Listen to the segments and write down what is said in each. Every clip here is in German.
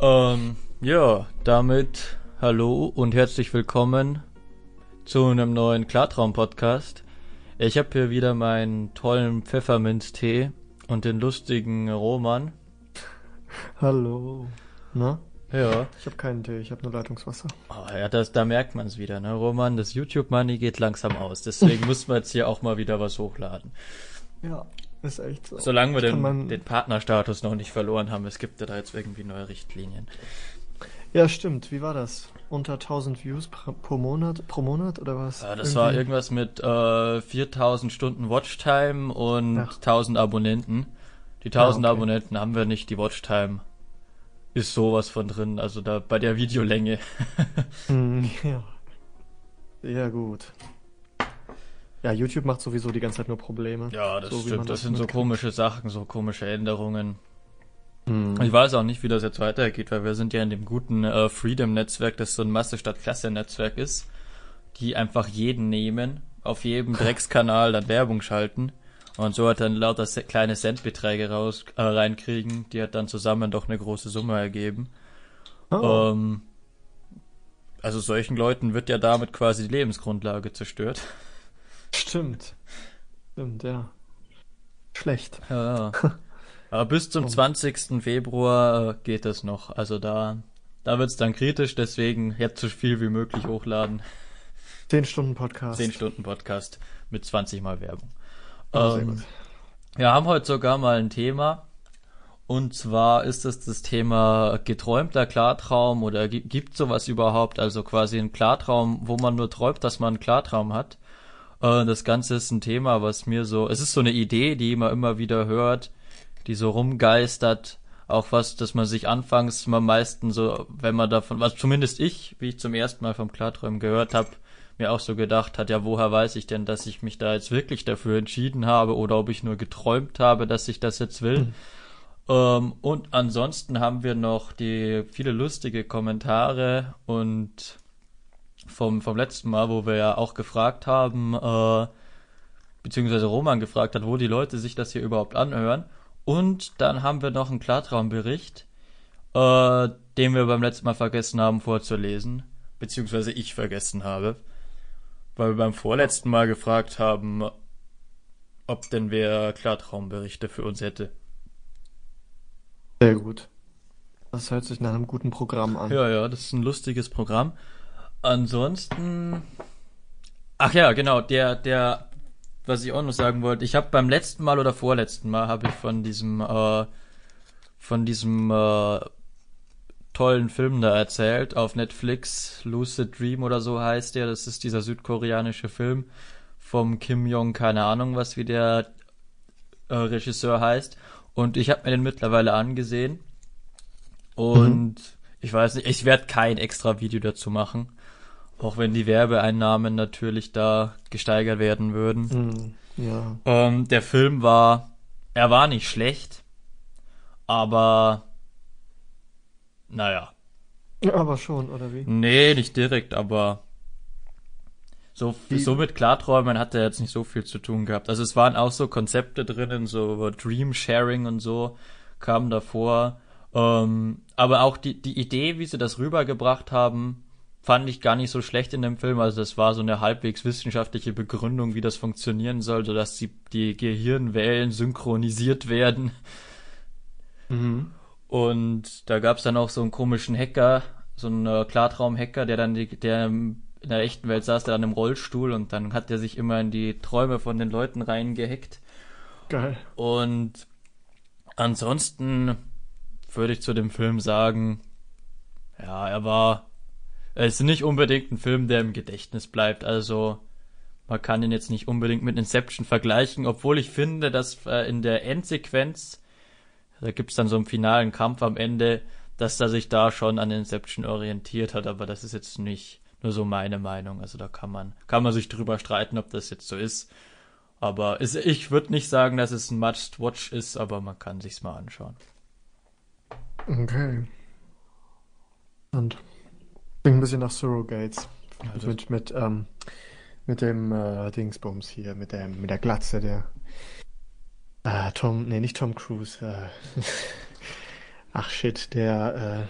Ähm, ja, damit hallo und herzlich willkommen zu einem neuen Klartraum-Podcast. Ich habe hier wieder meinen tollen Pfefferminztee und den lustigen Roman. Hallo. Na? Ja. Ich habe keinen Tee, ich habe nur Leitungswasser. Oh, ja, das, da merkt man es wieder, ne, Roman? Das YouTube-Money geht langsam aus. Deswegen muss man jetzt hier auch mal wieder was hochladen. Ja, ist echt so. Solange wir den, den Partnerstatus noch nicht verloren haben, es gibt ja da jetzt irgendwie neue Richtlinien. Ja, stimmt. Wie war das? Unter 1000 Views pro Monat, pro Monat oder was? Ja, das war irgendwas mit äh, 4000 Stunden Watchtime und Ja. 1000 Abonnenten. Die 1000 Ah, okay. Abonnenten haben wir nicht, die Watchtime ist sowas von drin, also da bei der Videolänge. Hm, ja. Ja, gut. Ja, YouTube macht sowieso die ganze Zeit nur Probleme. Ja, das So, stimmt, das das sind so komische Sachen, so komische Änderungen. Hm. Ich weiß auch nicht, wie das jetzt weitergeht, weil wir sind ja in dem guten äh, Freedom-Netzwerk, das so ein Masse statt Klasse-Netzwerk ist, die einfach jeden nehmen, auf jedem Dreckskanal dann Werbung schalten und so hat dann lauter kleine Centbeträge raus äh, reinkriegen, die hat dann zusammen doch eine große Summe ergeben. Oh, Ähm, also solchen Leuten wird ja damit quasi die Lebensgrundlage zerstört. stimmt. Stimmt, ja. Schlecht. Ja, ja. Aber bis zum Oh. 20. Februar äh, geht das noch. Also da, da wird's dann kritisch, deswegen jetzt so viel wie möglich hochladen. 10 Stunden Podcast. 10 Stunden Podcast mit 20 Mal Werbung. Sehr Ähm. Wir haben heute sogar mal ein Thema. Und zwar ist es das Thema geträumter Klartraum oder gi- gibt sowas überhaupt? Also quasi ein Klartraum, wo man nur träumt, dass man einen Klartraum hat. Äh, Das Ganze ist ein Thema, was mir so, es ist so eine Idee, die man immer wieder hört, die so rumgeistert. Auch was, dass man sich anfangs am meisten so, wenn man davon, was zumindest ich, wie ich zum ersten Mal vom Klarträumen gehört habe, mir auch so gedacht hat, ja, woher weiß ich denn, dass ich mich da jetzt wirklich dafür entschieden habe oder ob ich nur geträumt habe, dass ich das jetzt will. Ähm, und ansonsten haben wir noch die viele lustige Kommentare und vom, vom letzten Mal, wo wir ja auch gefragt haben, äh, beziehungsweise Roman gefragt hat, wo die Leute sich das hier überhaupt anhören. Und dann haben wir noch einen Klartraumbericht, äh, den wir beim letzten Mal vergessen haben vorzulesen, beziehungsweise ich vergessen habe, weil wir beim vorletzten Mal gefragt haben, ob denn wer Klartraumberichte für uns hätte. Sehr gut. Das hört sich nach einem guten Programm an. Ja, ja, das ist ein lustiges Programm. Ansonsten. Ach ja, genau, der, der, was ich auch noch sagen wollte, ich habe beim letzten Mal oder vorletzten Mal habe ich von diesem, äh, von diesem äh, tollen Film da erzählt auf Netflix, Lucid Dream oder so heißt der. Das ist dieser südkoreanische Film vom Kim Jong, keine Ahnung, was wie der äh, Regisseur heißt. Und ich habe mir den mittlerweile angesehen. Und ich weiß nicht, ich werde kein extra Video dazu machen. Auch wenn die Werbeeinnahmen natürlich da gesteigert werden würden. Hm, ja. Ähm, der Film war, er war nicht schlecht, aber naja, Aber schon, oder wie? nee, nicht direkt, aber so, so mit Klarträumen hat er jetzt nicht so viel zu tun gehabt. Also es waren auch so Konzepte drinnen, so über Dream Sharing und so kamen davor. Ähm, aber auch die, die Idee, wie sie das rübergebracht haben, fand ich gar nicht so schlecht in dem Film. Also das war so eine halbwegs wissenschaftliche Begründung, wie das funktionieren soll, sodass die, die Gehirnwellen synchronisiert werden. Mhm. Und da gab's dann auch so einen komischen Hacker, so einen äh, Klartraum-Hacker, der dann die, der in der echten Welt saß, der dann im Rollstuhl und dann hat der sich immer in die Träume von den Leuten reingehackt. Geil. Und ansonsten würde ich zu dem Film sagen, ja, er war, es ist nicht unbedingt ein Film, der im Gedächtnis bleibt. Also man kann ihn jetzt nicht unbedingt mit Inception vergleichen, obwohl ich finde, dass äh, in der Endsequenz, da gibt's dann so einen finalen Kampf am Ende, dass er sich da schon an Inception orientiert hat, aber das ist jetzt nicht, nur so meine Meinung. Also da kann man, kann man sich drüber streiten, ob das jetzt so ist. Aber ist, ich würde nicht sagen, dass es ein Must-Watch ist, aber man kann sich's mal anschauen. Okay. Und klingt ein bisschen nach Surrogates. Also- mit, mit, ähm, mit dem äh, Dingsbums hier, mit der, mit der Glatze, der. Äh, Tom, nee, nicht Tom Cruise. Äh, ach shit, der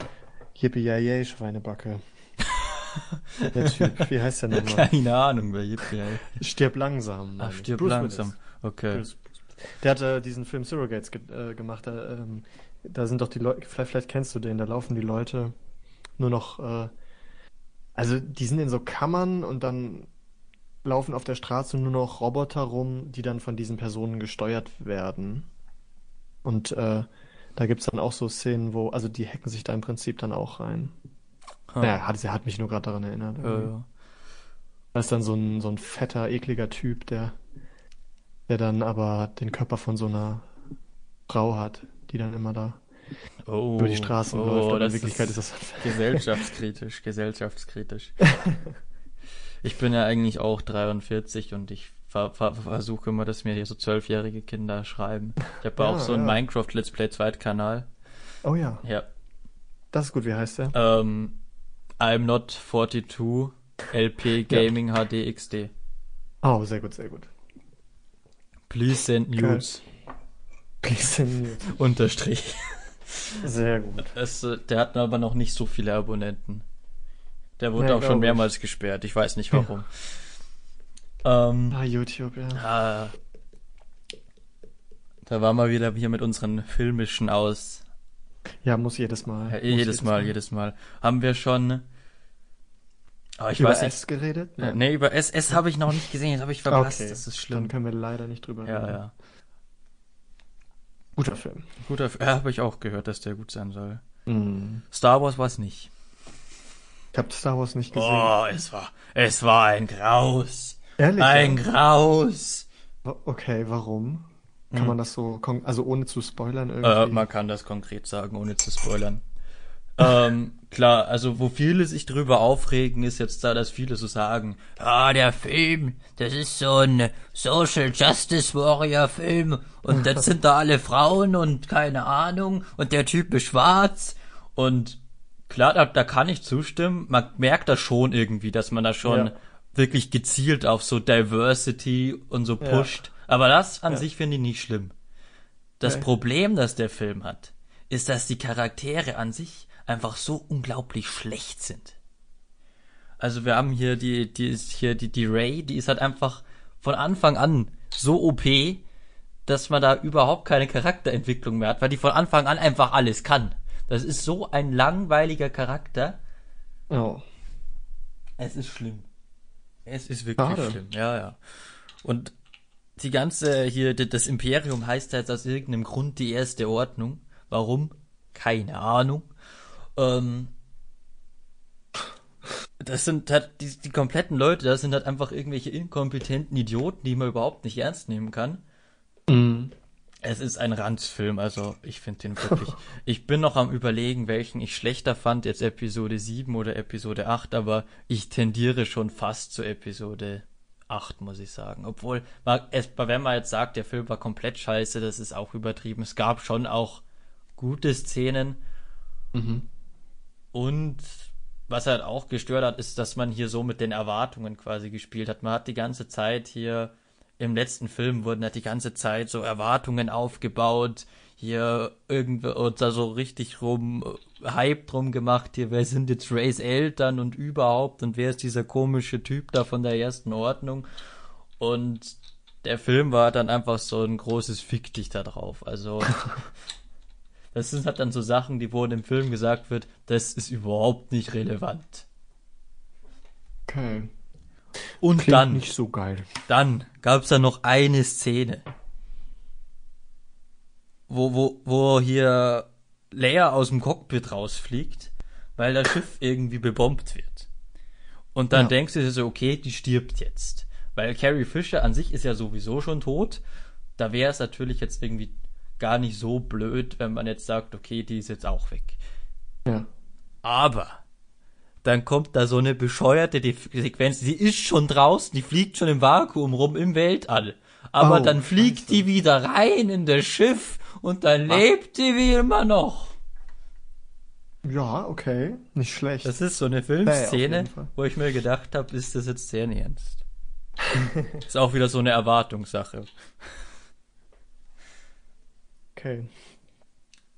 äh, Yippie Schweinebacke. Der Typ, wie heißt der nochmal? Keine Ahnung, wer Yippie. Stirb langsam. Ach, stirb Bruce langsam. Willis. Okay. Bruce- Der hat äh, diesen Film Surrogates ge äh, gemacht. Da, ähm, da sind doch die Leute, vielleicht, vielleicht kennst du den, da laufen die Leute nur noch, äh, also die sind in so Kammern und dann laufen auf der Straße nur noch Roboter rum, die dann von diesen Personen gesteuert werden. Und äh, da gibt's dann auch so Szenen, wo, also die hacken sich da im Prinzip dann auch rein. Ha. Naja, hat, sie hat mich nur gerade daran erinnert. Ja, ja. Da ist dann so ein, so ein fetter, ekliger Typ, der, der dann aber den Körper von so einer Frau hat, die dann immer da Oh, über die Straßen oh, läuft. Aber in das Wirklichkeit ist, ist das. gesellschaftskritisch, gesellschaftskritisch. Ich bin ja eigentlich auch 43 und ich ver ver versuche immer, dass mir hier so zwölfjährige Kinder schreiben. Ich habe Ja, auch so einen ja. Minecraft Let's Play Zweitkanal. Oh ja, Ja. das ist gut. Wie heißt der? Ähm, I'm not 42 LP Gaming HD XD. Oh, sehr gut, sehr gut. Please send nudes. Please send me. Unterstrich. Sehr gut. Es, äh, der hat aber noch nicht so viele Abonnenten. Der wurde Ja, auch schon glaub ich. mehrmals gesperrt. Ich weiß nicht warum. Ähm, Ah, YouTube, ja. ah, da waren wir wieder hier mit unseren filmischen aus. Ja, muss jedes Mal. Ja, muss jedes Mal, jedes Mal. Haben wir schon. Aber ich Über weiß nicht. S geredet? Ja, nee, über SS habe ich noch nicht gesehen, das habe ich verpasst. Okay, Das ist Dann schlimm. können wir leider nicht drüber Ja, reden. ja. Guter Film. Guter, ja, habe ich auch gehört, dass der gut sein soll. Mhm. Star Wars war es nicht. Ich habe Star Wars nicht gesehen. Oh, es war, es war ein Graus. Ehrlich? Ein ja? Graus. Okay, warum? Kann Mhm. man das so, also ohne zu spoilern Äh, irgendwie? man kann das konkret sagen, ohne zu spoilern. ähm, klar, also wo viele sich drüber aufregen, ist jetzt da, dass viele so sagen, ah, der Film, das ist so ein Social Justice Warrior Film und jetzt sind da alle Frauen und keine Ahnung und der Typ ist schwarz und klar, da, da kann ich zustimmen, man merkt das schon irgendwie, dass man da schon Ja. wirklich gezielt auf so Diversity und so Ja. pusht, aber das an Ja. sich finde ich nicht schlimm. Das Okay. Problem, das der Film hat, ist, dass die Charaktere an sich einfach so unglaublich schlecht sind. Also wir haben hier die, die ist hier die, die Ray, die ist halt einfach von Anfang an so OP, dass man da überhaupt keine Charakterentwicklung mehr hat, weil die von Anfang an einfach alles kann. Das ist so ein langweiliger Charakter. Oh. Es ist schlimm. Es ist wirklich Schade. schlimm, ja, ja. Und die ganze hier, das Imperium heißt halt aus irgendeinem Grund die erste Ordnung. Warum? Keine Ahnung. Ähm, das sind halt die, die kompletten Leute, das sind halt einfach irgendwelche inkompetenten Idioten, die man überhaupt nicht ernst nehmen kann. Mhm. Es ist ein Ranzfilm, also ich finde den wirklich. ich bin noch am überlegen, welchen ich schlechter fand, jetzt Episode 7 oder Episode 8, aber ich tendiere schon fast zu Episode 8, muss ich sagen. Obwohl, es, wenn man jetzt sagt, der Film war komplett scheiße, das ist auch übertrieben. Es gab schon auch gute Szenen Mhm. und was halt auch gestört hat, ist, dass man hier so mit den Erwartungen quasi gespielt hat. Man hat die ganze Zeit hier im letzten Film wurden halt die ganze Zeit so Erwartungen aufgebaut, hier irgendwie und da so richtig rum Hype drum gemacht, hier wer sind jetzt Rays Eltern und überhaupt und wer ist dieser komische Typ da von der ersten Ordnung und der Film war dann einfach so ein großes Fick dich da drauf. Also das sind halt dann so Sachen, die wo in dem Film gesagt wird, das ist überhaupt nicht relevant. Okay. Und Klingt dann, nicht so geil. dann gab's da noch eine Szene, wo, wo, wo hier Leia aus dem Cockpit rausfliegt, weil das Schiff irgendwie bebombt wird. Und dann Ja. denkst du dir so, okay, die stirbt jetzt. Weil Carrie Fisher an sich ist ja sowieso schon tot. Da wäre es natürlich jetzt irgendwie gar nicht so blöd, wenn man jetzt sagt, okay, die ist jetzt auch weg. Ja. Aber dann kommt da so eine bescheuerte Sequenz, die ist schon draußen, die fliegt schon im Vakuum rum im Weltall. Aber Oh, dann fliegt Scheiße. die wieder rein in das Schiff und dann Was? lebt die wie immer noch. Ja, okay. Nicht schlecht. Das ist so eine Nee, Filmszene, Fall. wo ich mir gedacht habe, ist das jetzt sehr ernst? ist auch wieder so eine Erwartungssache. Okay.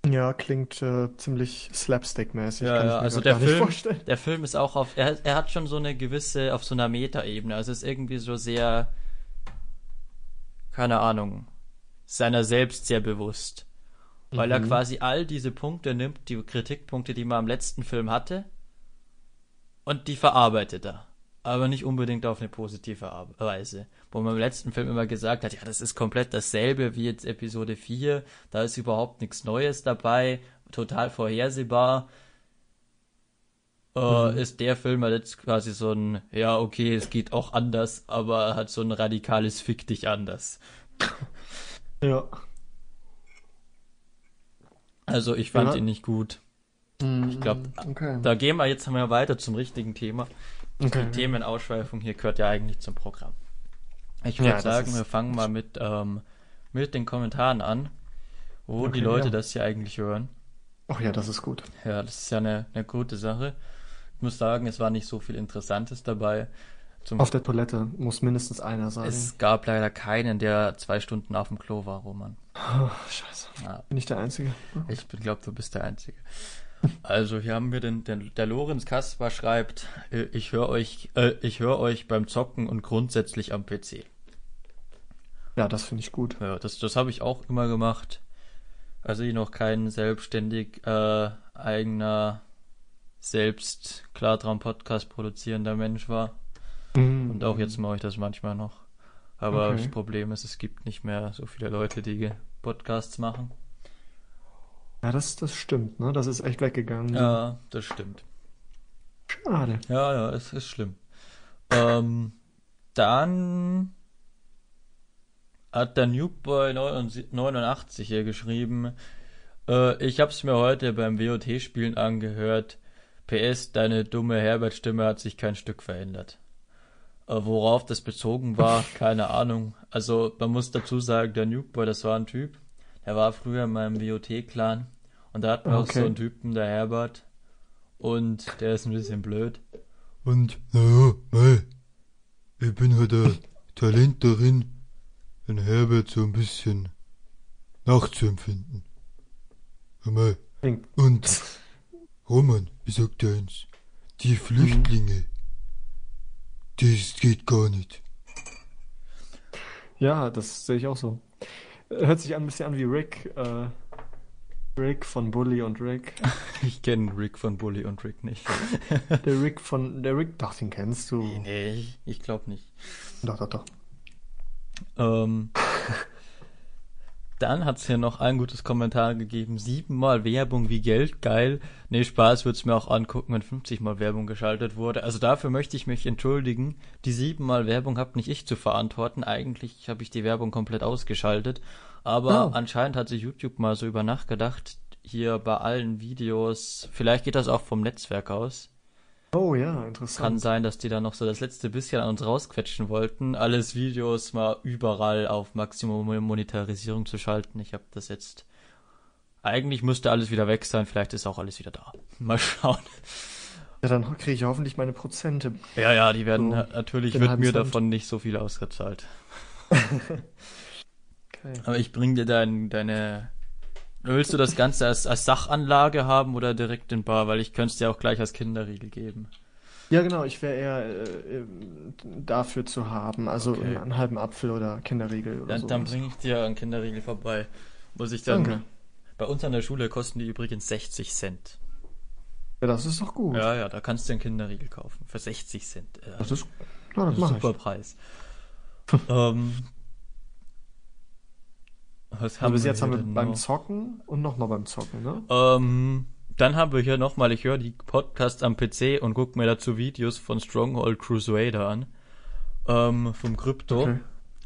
Ja, klingt äh, ziemlich slapstick-mäßig. Ja, kann ich ja, also der Film, vorstellen. der Film ist auch auf, er, er hat schon so eine gewisse, auf so einer Metaebene, also ist irgendwie so sehr, keine Ahnung, seiner selbst sehr bewusst. Weil er Mhm. quasi all diese Punkte nimmt, die Kritikpunkte, die man am letzten Film hatte, und die verarbeitet er. Aber nicht unbedingt auf eine positive Ar- Weise. Wo man im letzten Film immer gesagt hat, ja, das ist komplett dasselbe wie jetzt Episode 4, da ist überhaupt nichts Neues dabei, total vorhersehbar. Äh, ist der Film halt jetzt quasi so ein, ja, okay, es geht auch anders, aber hat so ein radikales Fick dich anders. Ja. Also ich fand Ja. ihn nicht gut. Ich glaub, okay. Da gehen wir jetzt mal weiter zum richtigen Thema. Okay. Die Themenausschweifung hier gehört ja eigentlich zum Programm. Ich Ja, würde das sagen, wir fangen mal mit, ähm, mit den Kommentaren an, wo Okay, die Leute ja. das hier eigentlich hören. Ach ja, das ist gut. Ja, das ist ja eine, eine gute Sache. Ich muss sagen, es war nicht so viel Interessantes dabei. Zum Auf der Toilette muss mindestens einer sein. es gab leider keinen, der zwei Stunden auf dem Klo war, Roman. Oh, scheiße. Ja, Bin ich der Einzige? ich glaube, du bist der Einzige. Also hier haben wir den, den der Lorenz Kaspar schreibt, äh, ich höre euch, äh, ich höre euch beim Zocken und grundsätzlich am PC. Ja, das finde ich gut. Ja, das, das habe ich auch immer gemacht. Also ich noch kein selbstständig äh, eigener selbst Klartraum-Podcast produzierender Mensch war. Mhm. Und auch jetzt mache ich das manchmal noch. Aber Okay. das Problem ist, es gibt nicht mehr so viele Leute, die Podcasts machen. Ja, das, das stimmt, ne? Das ist echt weggegangen. Ja, das stimmt. Schade. Ja, ja, es ist schlimm. Ähm, dann hat der Newboy 89 hier geschrieben, äh, ich hab's mir heute beim WOT-Spielen angehört. PS, deine dumme Herbert-Stimme hat sich kein Stück verändert. Äh, worauf das bezogen war, keine Ahnung. Also, man muss dazu sagen, der Newboy, das war ein Typ, der war früher in meinem WOT-Clan. Und da hatten wir auch Okay. so einen Typen, der Herbert. Und der ist ein bisschen blöd. Und, naja, mei, ich bin halt ein Talent darin, den Herbert so ein bisschen nachzuempfinden. Mei. Und, Roman, ich sag dir eins, die Flüchtlinge, das geht gar nicht. Ja, das sehe ich auch so. Hört sich an, ein bisschen an wie Rick. Äh, Rick von Bully und Rick. Ich kenne Rick von Bully und Rick nicht. Der Rick von. Der Rick, doch, den kennst du. nee, ich, ich glaube nicht. Doch, doch, doch. Ähm, dann hat's hier noch ein gutes Kommentar gegeben. Siebenmal Werbung wie Geld, geil. Nee, Spaß würd's mir auch angucken, wenn 50 Mal Werbung geschaltet wurde. Also dafür möchte ich mich entschuldigen. Die siebenmal Werbung hab nicht ich zu verantworten. Eigentlich habe ich die Werbung komplett ausgeschaltet. Aber Oh. anscheinend hat sich YouTube mal so über Nacht gedacht, hier bei allen Videos, vielleicht geht das auch vom Netzwerk aus. Oh ja, Kann interessant. sein, dass die da noch so das letzte bisschen an uns rausquetschen wollten, alles Videos mal überall auf Maximum Monetarisierung zu schalten. Ich habe das jetzt. Eigentlich müsste alles wieder weg sein, vielleicht ist auch alles wieder da. Mal schauen. Ja, dann kriege ich hoffentlich meine Prozente. Ja, ja, die werden So, natürlich wird mir Cent. davon nicht so viel ausgezahlt. Okay. Aber ich bring dir dein, deine. Willst du das Ganze als, als Sachanlage haben oder direkt in Bar? Weil ich könnte es dir auch gleich als Kinderriegel geben. Ja, genau, ich wäre eher äh, dafür zu haben. Also Okay. einen halben Apfel oder Kinderriegel oder Dann, dann bringe ich dir einen Kinderriegel vorbei. Muss ich dann. Danke. Bei uns an der Schule kosten die übrigens 60 Cent. Ja, das ist doch gut. Ja, ja, da kannst du einen Kinderriegel kaufen. Für 60 Cent. Äh, Das ist, ja, das ein mache super ich. Preis. ähm, was Aber bis wir jetzt haben wir beim noch? Zocken und nochmal beim Zocken, ne? Ähm, dann haben wir hier nochmal, ich höre die Podcasts am PC und gucke mir dazu Videos von Stronghold Crusader an. Ähm, vom Krypto. Okay,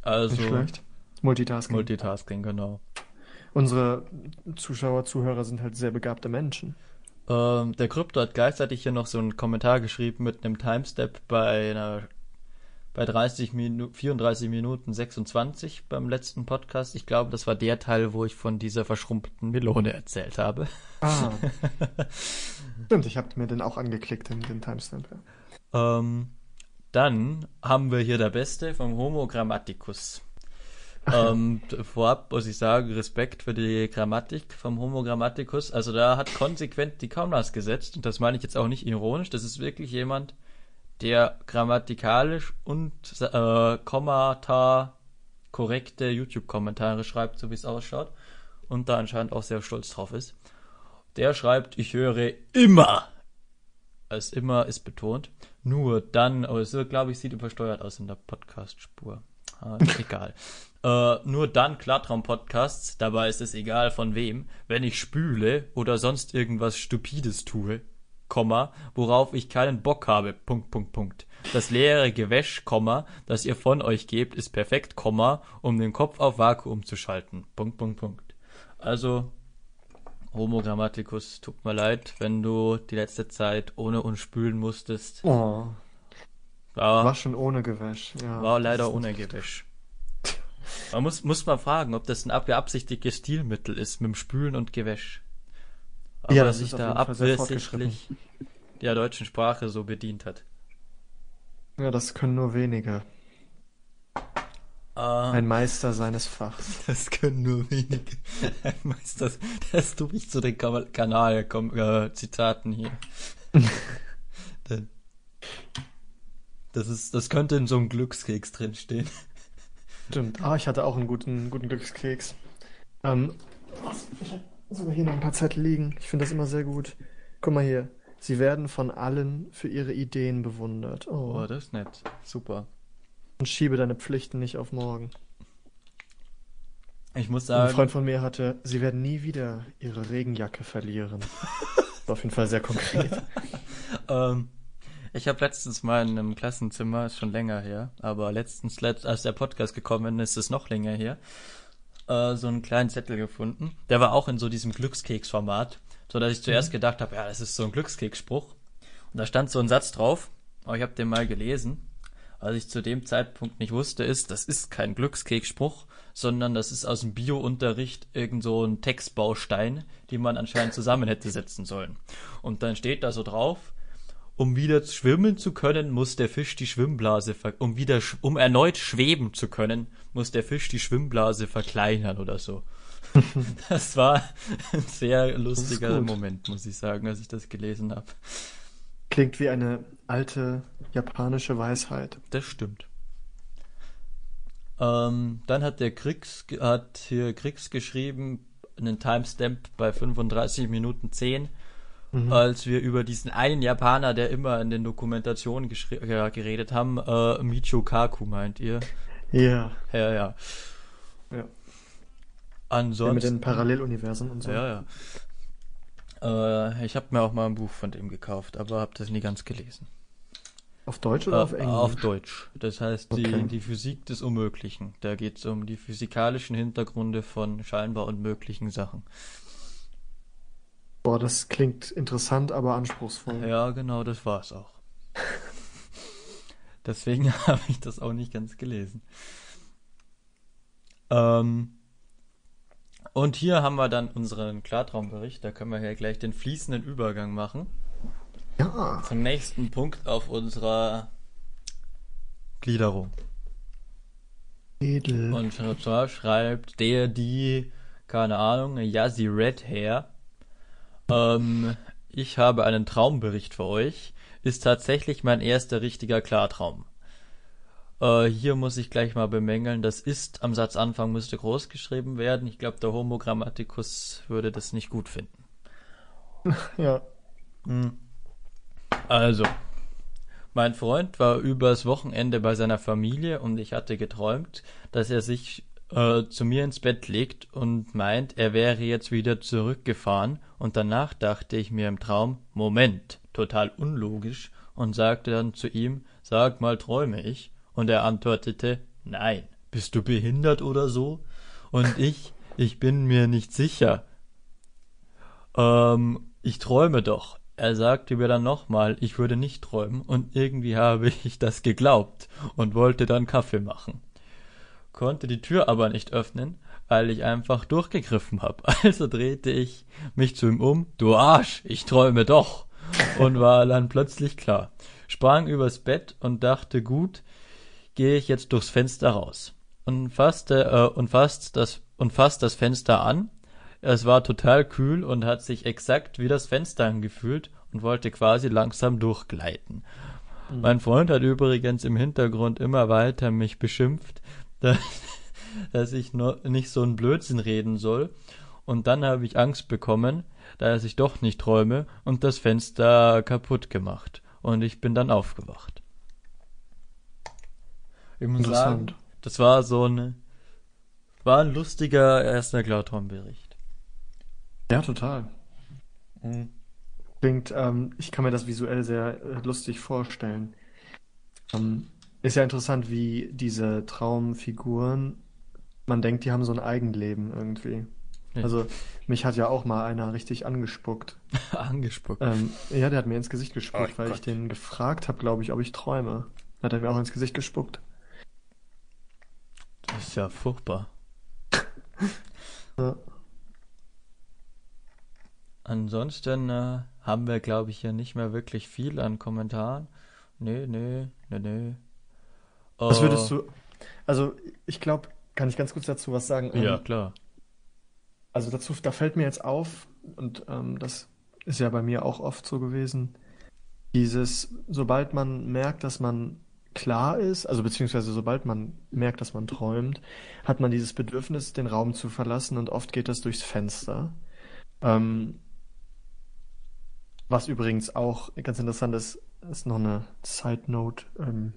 Also nicht schlecht. Multitasking. Multitasking, genau. Unsere Zuschauer, Zuhörer sind halt sehr begabte Menschen. Ähm, der Krypto hat gleichzeitig hier noch so einen Kommentar geschrieben mit einem Timestep bei einer bei 30 Minu 34 Minuten 26 beim letzten Podcast. Ich glaube, das war der Teil, wo ich von dieser verschrumpelten Melone erzählt habe. Ah. Stimmt, ich habe mir den auch angeklickt, den, den Timestamp. Ja. Ähm, dann haben wir hier der Beste vom Homo Grammaticus. ähm, vorab muss ich sagen, Respekt für die Grammatik vom Homo Grammaticus. Also da hat konsequent die Kommas gesetzt und das meine ich jetzt auch nicht ironisch. Das ist wirklich jemand, der grammatikalisch und äh, Kommata korrekte YouTube-Kommentare schreibt, so wie es ausschaut. Und da anscheinend auch sehr stolz drauf ist. Der schreibt, ich höre immer. Als immer ist betont. Nur dann, aber so glaube ich, sieht übersteuert aus in der Podcast-Spur. Ah, egal. äh, nur dann Klartraum-Podcasts, dabei ist es egal von wem, wenn ich spüle oder sonst irgendwas Stupides tue, Komma, worauf ich keinen Bock habe, Punkt, Punkt, Punkt. Das leere Gewäsch, Komma, das ihr von euch gebt, ist perfekt, Komma, um den Kopf auf Vakuum zu schalten, Punkt, Punkt, Punkt. Also, Homo Grammaticus, tut mir leid, wenn du die letzte Zeit ohne uns spülen musstest. Oh, War, war schon ohne Gewäsch. Ja. war leider ohne Gewäsch. Man muss, muss mal fragen, ob das ein ab- beabsichtigtes Stilmittel ist mit dem Spülen und Gewäsch. Aber Ja, das sich da absichtlich der deutschen Sprache so bedient hat. Ja, das können nur wenige. Ah, Ein Meister seines Fachs. das können nur wenige. Meister, das tue ich zu den Kanal komm, äh, Zitaten hier. Das ist, das könnte in so einem Glückskeks drinstehen. Stimmt. Ah, ich hatte auch einen guten, guten Glückskeks. Ähm, ich habe sogar hier noch ein paar Zettel liegen. Ich finde das immer sehr gut. Guck mal hier. Sie werden von allen für ihre Ideen bewundert. Oh, Oh. das ist nett. Super. Und schiebe deine Pflichten nicht auf morgen. Ich muss Ein sagen, Freund von mir hatte, sie werden nie wieder ihre Regenjacke verlieren. War auf jeden Fall sehr konkret. ähm, ich habe letztens mal in einem Klassenzimmer, ist schon länger her, aber letztens, letzt, als der Podcast gekommen ist, ist es noch länger her, äh, so einen kleinen Zettel gefunden. Der war auch in so diesem Glückskeks-Format, so dass ich zuerst gedacht habe, ja, das ist so ein Glückskeksspruch. Und da stand so ein Satz drauf, aber ich habe den mal gelesen. Was ich zu dem Zeitpunkt nicht wusste, ist, das ist kein Glückskeksspruch, sondern das ist aus dem Bio-Unterricht irgend so ein Textbaustein, den man anscheinend zusammen hätte setzen sollen. Und dann steht da so drauf, um wieder schwimmen zu können, muss der Fisch die Schwimmblase um wieder um erneut schweben zu können, muss der Fisch die Schwimmblase verkleinern oder so. das war ein sehr lustiger. Moment, muss ich sagen, als ich das gelesen habe. Klingt wie eine alte japanische Weisheit. Das stimmt. Ähm, dann hat der Kriegs hat hier Kriegs geschrieben, einen Timestamp bei 35 Minuten 10, Mhm. als wir über diesen einen Japaner, der immer in den Dokumentationen ja, geredet haben, äh, Michio Kaku meint ihr? Ja. Ja, ja. Ja. ja mit Ansonsten. den Paralleluniversen und so. ja, ja. Äh, ich habe mir auch mal ein Buch von dem gekauft, aber habe das nie ganz gelesen. Auf Deutsch oder auf Äh, Englisch? Auf Deutsch. Das heißt, die, Okay. die Physik des Unmöglichen. Da geht es um die physikalischen Hintergründe von scheinbar unmöglichen Sachen. Boah, das klingt interessant, aber anspruchsvoll. Ja, genau, das war's auch. Deswegen habe ich das auch nicht ganz gelesen. Ähm, und hier haben wir dann unseren Klartraumbericht. Da können wir ja gleich den fließenden Übergang machen. Ja. Zum nächsten Punkt auf unserer Gliederung. Edel. Und zwar schreibt der, die, keine Ahnung, Yazzie Red Hair. Ähm, ich habe einen Traumbericht für euch. Ist tatsächlich mein erster richtiger Klartraum. Äh, hier muss ich gleich mal bemängeln, das ist am Satzanfang müsste groß geschrieben werden. Ich glaube, der Homo Grammaticus würde das nicht gut finden. Ja. Hm. Also, mein Freund war übers Wochenende bei seiner Familie und ich hatte geträumt, dass er sich äh, zu mir ins Bett legt und meint, er wäre jetzt wieder zurückgefahren und danach dachte ich mir im Traum, Moment, total unlogisch und sagte dann zu ihm, sag mal, träume ich? Und er antwortete, nein, bist du behindert oder so? Und ich, ich bin mir nicht sicher. Ähm, ich träume doch. Er sagte mir dann nochmal, ich würde nicht träumen, und irgendwie habe ich das geglaubt und wollte dann Kaffee machen. Konnte die Tür aber nicht öffnen, weil ich einfach durchgegriffen hab. Also drehte ich mich zu ihm um, du Arsch, ich träume doch, und war dann plötzlich klar. Sprang übers Bett und dachte, gut, gehe ich jetzt durchs Fenster raus. Und fasste, äh, und fasst das, und fasst das Fenster an, es war total kühl und hat sich exakt wie das Fenster angefühlt und wollte quasi langsam durchgleiten. Mhm. Mein Freund hat übrigens im Hintergrund immer weiter mich beschimpft, dass, dass ich nur nicht so ein Blödsinn reden soll. Und dann habe ich Angst bekommen, dass ich doch nicht träume und das Fenster kaputt gemacht. Und ich bin dann aufgewacht. Ich muss sagen, das war so ein, war ein lustiger erster Klartraumbericht. Ja, total. Mhm. Klingt, ähm, ich kann mir das visuell sehr äh, lustig vorstellen. Ähm, ist ja interessant, wie diese Traumfiguren, man denkt, die haben so ein Eigenleben irgendwie. Ja. Also mich hat ja auch mal einer richtig angespuckt. angespuckt? Ähm, ja, der hat mir ins Gesicht gespuckt, oh, weil Gott. ich den gefragt habe, glaube ich, ob ich träume. Hat er mir auch ins Gesicht gespuckt. Das ist ja furchtbar. ja. Ansonsten äh, haben wir, glaube ich, hier nicht mehr wirklich viel an Kommentaren. Nee, nee, nee, nee. Was uh, würdest du. Also, ich glaube, kann ich ganz kurz dazu was sagen? Ja, ähm, klar. Also dazu, da fällt mir jetzt auf, und ähm, das ist ja bei mir auch oft so gewesen, dieses, sobald man merkt, dass man klar ist, also beziehungsweise sobald man merkt, dass man träumt, hat man dieses Bedürfnis, den Raum zu verlassen und oft geht das durchs Fenster. Ähm, was übrigens auch ganz interessant ist, ist noch eine Side Note. Ähm,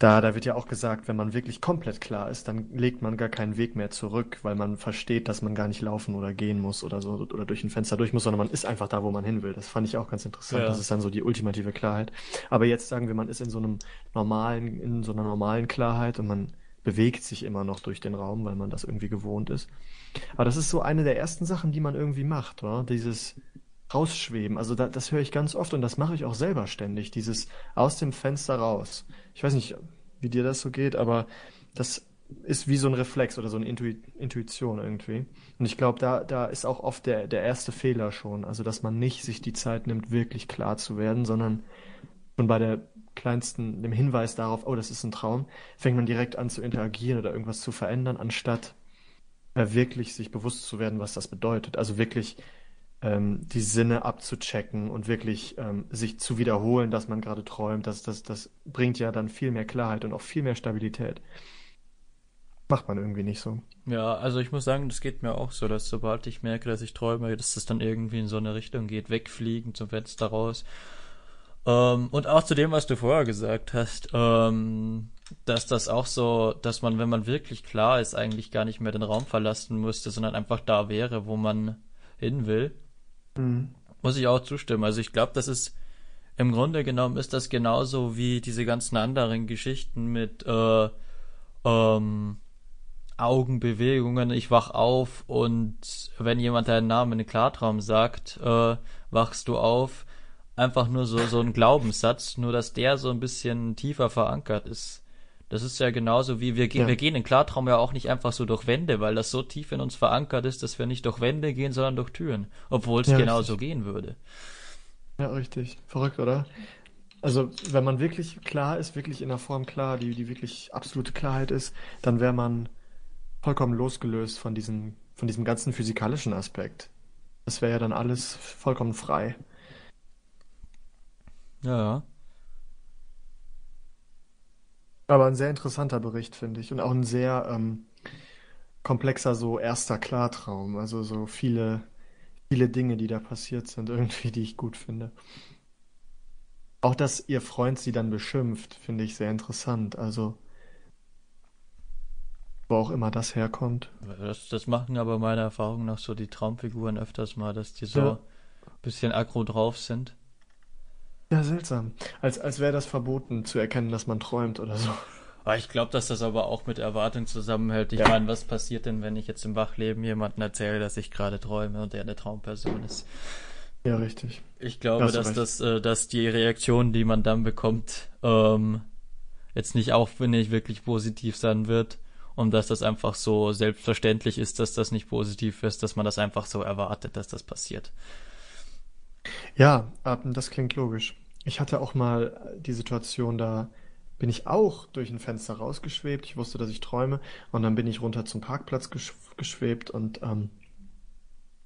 da, da wird ja auch gesagt, wenn man wirklich komplett klar ist, dann legt man gar keinen Weg mehr zurück, weil man versteht, dass man gar nicht laufen oder gehen muss oder so oder durch ein Fenster durch muss, sondern man ist einfach da, wo man hin will. Das fand ich auch ganz interessant. Ja. Das ist dann so die ultimative Klarheit. Aber jetzt sagen wir, man ist in so einem normalen, in so einer normalen Klarheit und man bewegt sich immer noch durch den Raum, weil man das irgendwie gewohnt ist. Aber das ist so eine der ersten Sachen, die man irgendwie macht, oder? Dieses rausschweben. Also da, das höre ich ganz oft und das mache ich auch selber ständig, dieses aus dem Fenster raus. Ich weiß nicht, wie dir das so geht, aber das ist wie so ein Reflex oder so eine Intu Intuition irgendwie. Und ich glaube, da, da ist auch oft der, der erste Fehler schon. Also, dass man nicht sich die Zeit nimmt, wirklich klar zu werden, sondern schon bei der kleinsten, dem Hinweis darauf, oh, das ist ein Traum, fängt man direkt an zu interagieren oder irgendwas zu verändern, anstatt äh, wirklich sich bewusst zu werden, was das bedeutet. Also wirklich ähm, die Sinne abzuchecken und wirklich ähm, sich zu wiederholen, dass man gerade träumt, das, das, das bringt ja dann viel mehr Klarheit und auch viel mehr Stabilität. Macht man irgendwie nicht so. Ja, also ich muss sagen, das geht mir auch so, dass sobald ich merke, dass ich träume, dass das dann irgendwie in so eine Richtung geht, wegfliegen zum Fenster raus. Ähm, und auch zu dem, was du vorher gesagt hast, ähm, dass das auch so, dass man, wenn man wirklich klar ist, eigentlich gar nicht mehr den Raum verlassen müsste, sondern einfach da wäre, wo man hin will. Mhm. Muss ich auch zustimmen. Also ich glaube, das ist im Grunde genommen ist das genauso wie diese ganzen anderen Geschichten mit äh, ähm, Augenbewegungen. Ich wach auf und wenn jemand deinen Namen in Klartraum sagt, äh, wachst du auf. Einfach nur so, so ein Glaubenssatz, nur dass der so ein bisschen tiefer verankert ist. Das ist ja genauso wie wir gehen, ja. wir gehen in Klartraum ja auch nicht einfach so durch Wände, weil das so tief in uns verankert ist, dass wir nicht durch Wände gehen, sondern durch Türen, obwohl es ja, genauso richtig. gehen würde. Ja, richtig. Verrückt, oder? Also, wenn man wirklich klar ist, wirklich in der Form klar, die, die wirklich absolute Klarheit ist, dann wäre man vollkommen losgelöst von diesem, von diesem ganzen physikalischen Aspekt. Das wäre ja dann alles vollkommen frei. Ja. Aber ein sehr interessanter Bericht, finde ich. Und auch ein sehr ähm, komplexer, so erster Klartraum. Also so viele, viele Dinge, die da passiert sind, irgendwie, die ich gut finde. Auch, dass ihr Freund sie dann beschimpft, finde ich sehr interessant. Also, wo auch immer das herkommt. Das, das machen aber meiner Erfahrung nach so die Traumfiguren öfters mal, dass die so ein bisschen aggro drauf sind. Ja, seltsam. Als, als wäre das verboten zu erkennen, dass man träumt oder so. Aber ich glaube, dass das aber auch mit Erwartung zusammenhält. Ich Ja. meine, was passiert denn, wenn ich jetzt im Wachleben jemanden erzähle, dass ich gerade träume und der eine Traumperson ist? Ja, richtig. Ich glaube, dass recht. das, äh, dass die Reaktion, die man dann bekommt, ähm, jetzt nicht auch, wenn ich wirklich positiv sein wird und dass das einfach so selbstverständlich ist, dass das nicht positiv ist, dass man das einfach so erwartet, dass das passiert. Ja, das klingt logisch. Ich hatte auch mal die Situation, da bin ich auch durch ein Fenster rausgeschwebt. Ich wusste, dass ich träume. Und dann bin ich runter zum Parkplatz gesch geschwebt und ähm,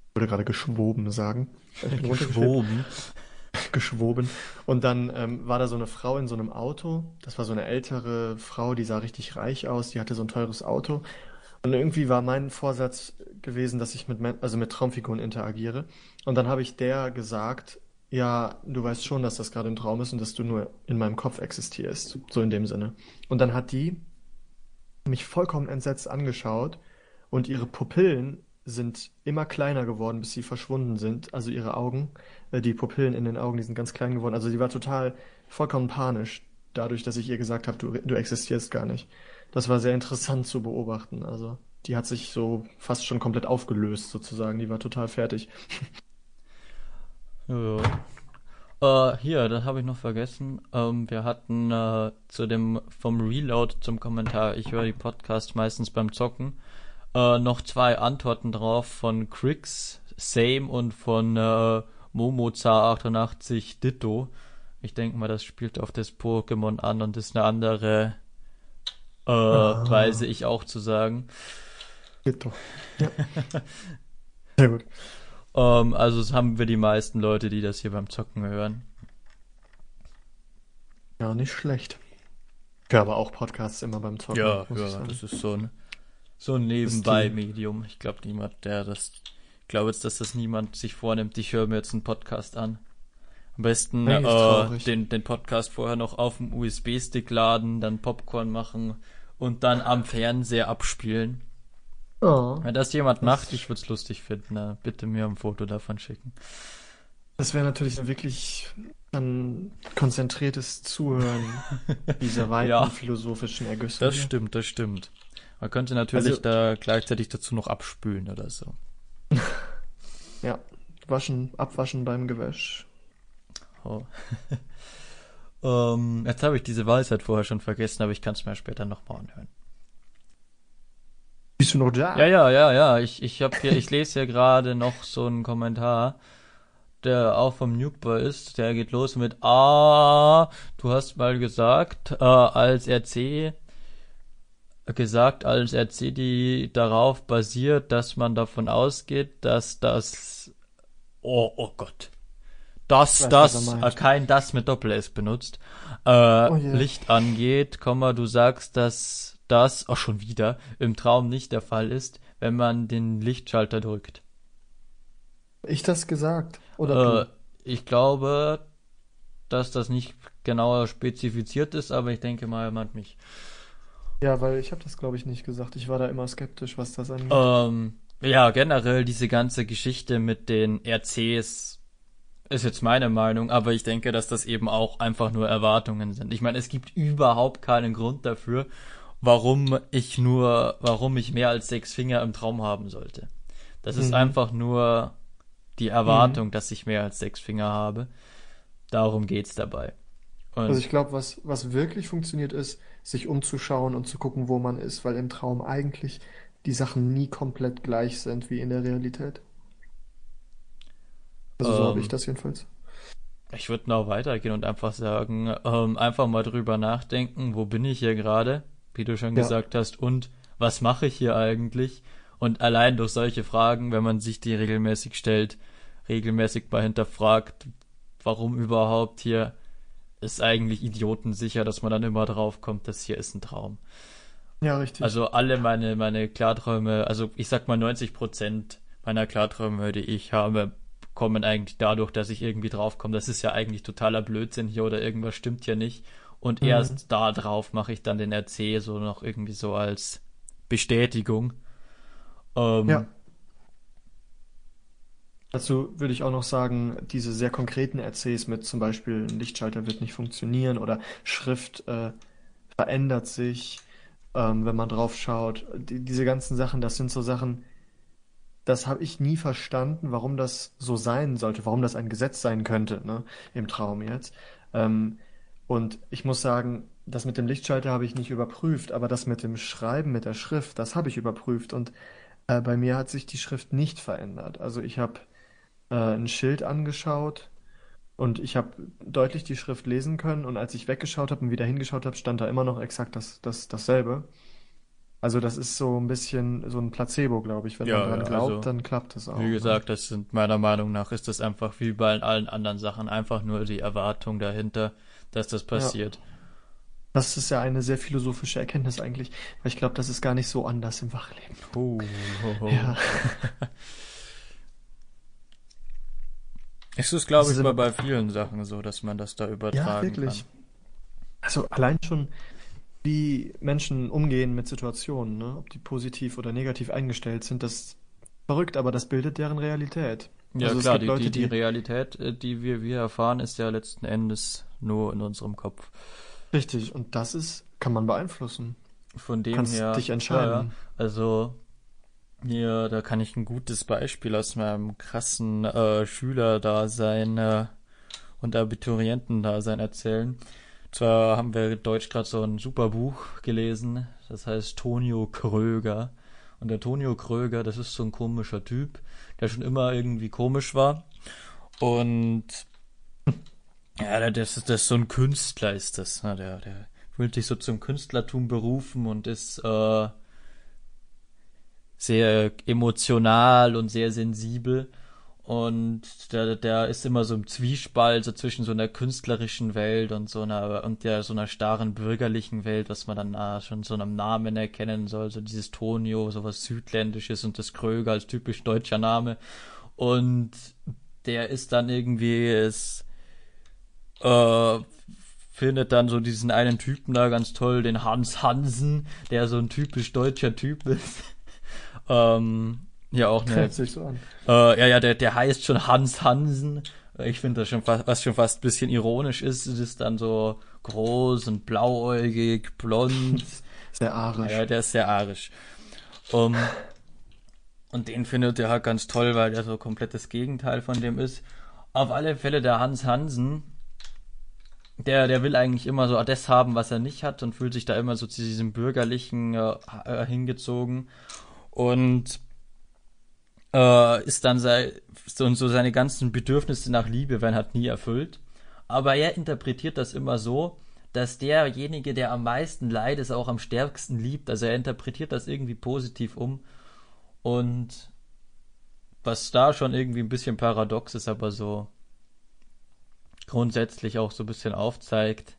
ich würde gerade geschwoben sagen. Ich bin runtergeschwebt. Schwoben. geschwoben. Und dann ähm, war da so eine Frau in so einem Auto. Das war so eine ältere Frau, die sah richtig reich aus. Die hatte so ein teures Auto. Und irgendwie war mein Vorsatz gewesen, dass ich mit, also mit Traumfiguren interagiere. Und dann habe ich der gesagt, ja, du weißt schon, dass das gerade ein Traum ist und dass du nur in meinem Kopf existierst. So in dem Sinne. Und dann hat die mich vollkommen entsetzt angeschaut und ihre Pupillen sind immer kleiner geworden, bis sie verschwunden sind. Also ihre Augen, äh, die Pupillen in den Augen, die sind ganz klein geworden. Also sie war total vollkommen panisch, dadurch, dass ich ihr gesagt habe, du, du existierst gar nicht. Das war sehr interessant zu beobachten. Also die hat sich so fast schon komplett aufgelöst, sozusagen. Die war total fertig. Ja. Äh, hier, das habe ich noch vergessen. Ähm, wir hatten äh, zu dem vom Reload zum Kommentar, ich höre die Podcasts meistens beim Zocken, äh, noch zwei Antworten drauf von Crix, Same und von äh, Momozar88 Ditto. Ich denke mal, das spielt auf das Pokémon an und ist eine andere äh, Ah. Weise, ich auch zu sagen. Doch. Ja. Sehr gut. Ähm, also das haben wir die meisten Leute, die das hier beim Zocken hören. Ja, nicht schlecht. Ja, aber auch Podcasts immer beim Zocken, Ja, ja, das ist so ein, so ein Nebenbei-Medium. Ich glaube, niemand, der das, ich glaube jetzt, dass das niemand sich vornimmt, ich höre mir jetzt einen Podcast an. Am besten äh, den, den Podcast vorher noch auf dem USB-Stick laden, dann Popcorn machen und dann am Fernseher abspielen. Oh, Wenn das jemand Das- macht, ich würde es lustig finden, na, bitte mir ein Foto davon schicken. das wäre natürlich ein wirklich ein konzentriertes Zuhören dieser weiten Ja. philosophischen Ergüsse. Das stimmt, das stimmt. Man könnte natürlich Also- da gleichzeitig dazu noch abspülen oder so. Ja, waschen, abwaschen beim Gewäsch. Oh. ähm, jetzt habe ich diese Weisheit vorher schon vergessen, aber ich kann es mir später nochmal anhören. Bist du noch da? Ja, ja, ja, ja. Ich, ich habe hier, ich lese hier gerade noch so einen Kommentar, der auch vom Nukeboy ist. Der geht los mit Ah, du hast mal gesagt, äh, als RC gesagt, als RC die darauf basiert, dass man davon ausgeht, dass das Oh, oh Gott. Dass weiß, was das, äh, kein das mit Doppel-S benutzt, äh, Oh. Licht angeht, Komma, du sagst, dass das, auch schon wieder, im Traum nicht der Fall ist, wenn man den Lichtschalter drückt. Ich das gesagt? Oder Äh, ich glaube, dass das nicht genauer spezifiziert ist, aber ich denke mal, er meint mich. Ja, weil ich habe das glaube ich nicht gesagt. Ich war da immer skeptisch, was das angeht. Ähm, ja, generell diese ganze Geschichte mit den RCs ist jetzt meine Meinung, aber ich denke, dass das eben auch einfach nur Erwartungen sind. Ich meine, es gibt überhaupt keinen Grund dafür, warum ich nur, warum ich mehr als sechs Finger im Traum haben sollte. Das ist Mhm. einfach nur die Erwartung, dass ich mehr als sechs Finger habe. Darum geht's dabei. Und Also ich glaube, was, was wirklich funktioniert ist, sich umzuschauen und zu gucken, wo man ist, weil im Traum eigentlich die Sachen nie komplett gleich sind wie in der Realität. Also so habe Ähm, ich das jedenfalls. Ich würde noch weitergehen und einfach sagen, ähm, einfach mal drüber nachdenken, wo bin ich hier gerade, wie du schon Ja. gesagt hast, und was mache ich hier eigentlich? Und allein durch solche Fragen, wenn man sich die regelmäßig stellt, regelmäßig mal hinterfragt, warum überhaupt hier, ist eigentlich idiotensicher, dass man dann immer drauf kommt, das hier ist ein Traum. Ja, richtig. Also alle meine, meine Klarträume, also ich sag mal 90 Prozent meiner Klarträume, die ich habe, kommen eigentlich dadurch, dass ich irgendwie draufkomme. Das ist ja eigentlich totaler Blödsinn hier oder irgendwas stimmt hier nicht. Und Mhm. erst da drauf mache ich dann den RC so noch irgendwie so als Bestätigung. Ähm, Ja. Dazu würde ich auch noch sagen, diese sehr konkreten RCs mit zum Beispiel ein Lichtschalter wird nicht funktionieren oder Schrift äh, verändert sich, ähm, wenn man drauf schaut. Die, diese ganzen Sachen, das sind so Sachen, das habe ich nie verstanden, warum das so sein sollte, warum das ein Gesetz sein könnte, ne, im Traum jetzt. Ähm, und ich muss sagen, das mit dem Lichtschalter habe ich nicht überprüft, aber das mit dem Schreiben, mit der Schrift, das habe ich überprüft. Und äh, bei mir hat sich die Schrift nicht verändert. Also ich habe äh, ein Schild angeschaut und ich habe deutlich die Schrift lesen können. Und als ich weggeschaut habe und wieder hingeschaut habe, stand da immer noch exakt das, das, dasselbe. Also das ist so ein bisschen so ein Placebo, glaube ich. Wenn Ja, man dran ja, glaubt, also, dann klappt es auch. Wie ne? gesagt, das sind meiner Meinung nach ist das einfach wie bei allen anderen Sachen einfach nur die Erwartung dahinter, dass das Ja. passiert. Das ist ja eine sehr philosophische Erkenntnis eigentlich, weil ich glaube, das ist gar nicht so anders im Wachleben. Oh, ho, ho. Ja, Es ist, glaube ich, mal immer, bei vielen Sachen so, dass man das da ja, übertragen kann. wirklich. Also allein schon, wie Menschen umgehen mit Situationen, ne? Ob die positiv oder negativ eingestellt sind, das ist verrückt, aber das bildet deren Realität. Ja, Also klar, die, Leute, die, die die, Realität, äh, die wir, wir erfahren, ist ja letzten Endes nur in unserem Kopf. richtig, und das ist, kann man beeinflussen. Von dem kannst her, dich ja, ja, entscheiden. also hier, da kann ich ein gutes Beispiel aus meinem krassen äh, Schülerdasein äh, und Abiturientendasein erzählen. Zwar haben wir in Deutsch gerade so ein super Buch gelesen, das heißt Tonio Kröger. Und der Tonio Kröger, das ist so ein komischer Typ, der schon immer irgendwie komisch war. Und ja, das ist, das ist so ein Künstler ist das. Ne? Der, der fühlt sich so zum Künstlertum berufen und ist äh, sehr emotional und sehr sensibel. Und der, der ist immer so im Zwiespalt so zwischen so einer künstlerischen Welt und so einer und der so einer starren bürgerlichen Welt, was man dann ah, schon so einem Namen erkennen soll, so dieses Tonio, sowas Südländisches und das Kröger als typisch deutscher Name. Und der ist dann irgendwie es äh, findet dann so diesen einen Typen da ganz toll, den Hans Hansen, der so ein typisch deutscher Typ ist. ähm, ja, auch eine Hört sich so an. äh, ja, ja, der, der heißt schon Hans Hansen. Ich finde das schon fast, was schon fast ein bisschen ironisch ist, es ist dann so groß und blauäugig, blond. Sehr Ja, arisch. der ist sehr arisch. Um, und den findet er halt ganz toll, weil der so komplett das Gegenteil von dem ist. Auf alle Fälle der Hans Hansen, der, der will eigentlich immer so das haben, was er nicht hat und fühlt sich da immer so zu diesem bürgerlichen äh, äh, hingezogen und äh, ist dann sei, so, so seine ganzen Bedürfnisse nach Liebe werden halt nie erfüllt. Aber er interpretiert das immer so, dass derjenige, der am meisten leidet, es auch am stärksten liebt. Also er interpretiert das irgendwie positiv um. Und was da schon irgendwie ein bisschen paradox ist, aber so grundsätzlich auch so ein bisschen aufzeigt,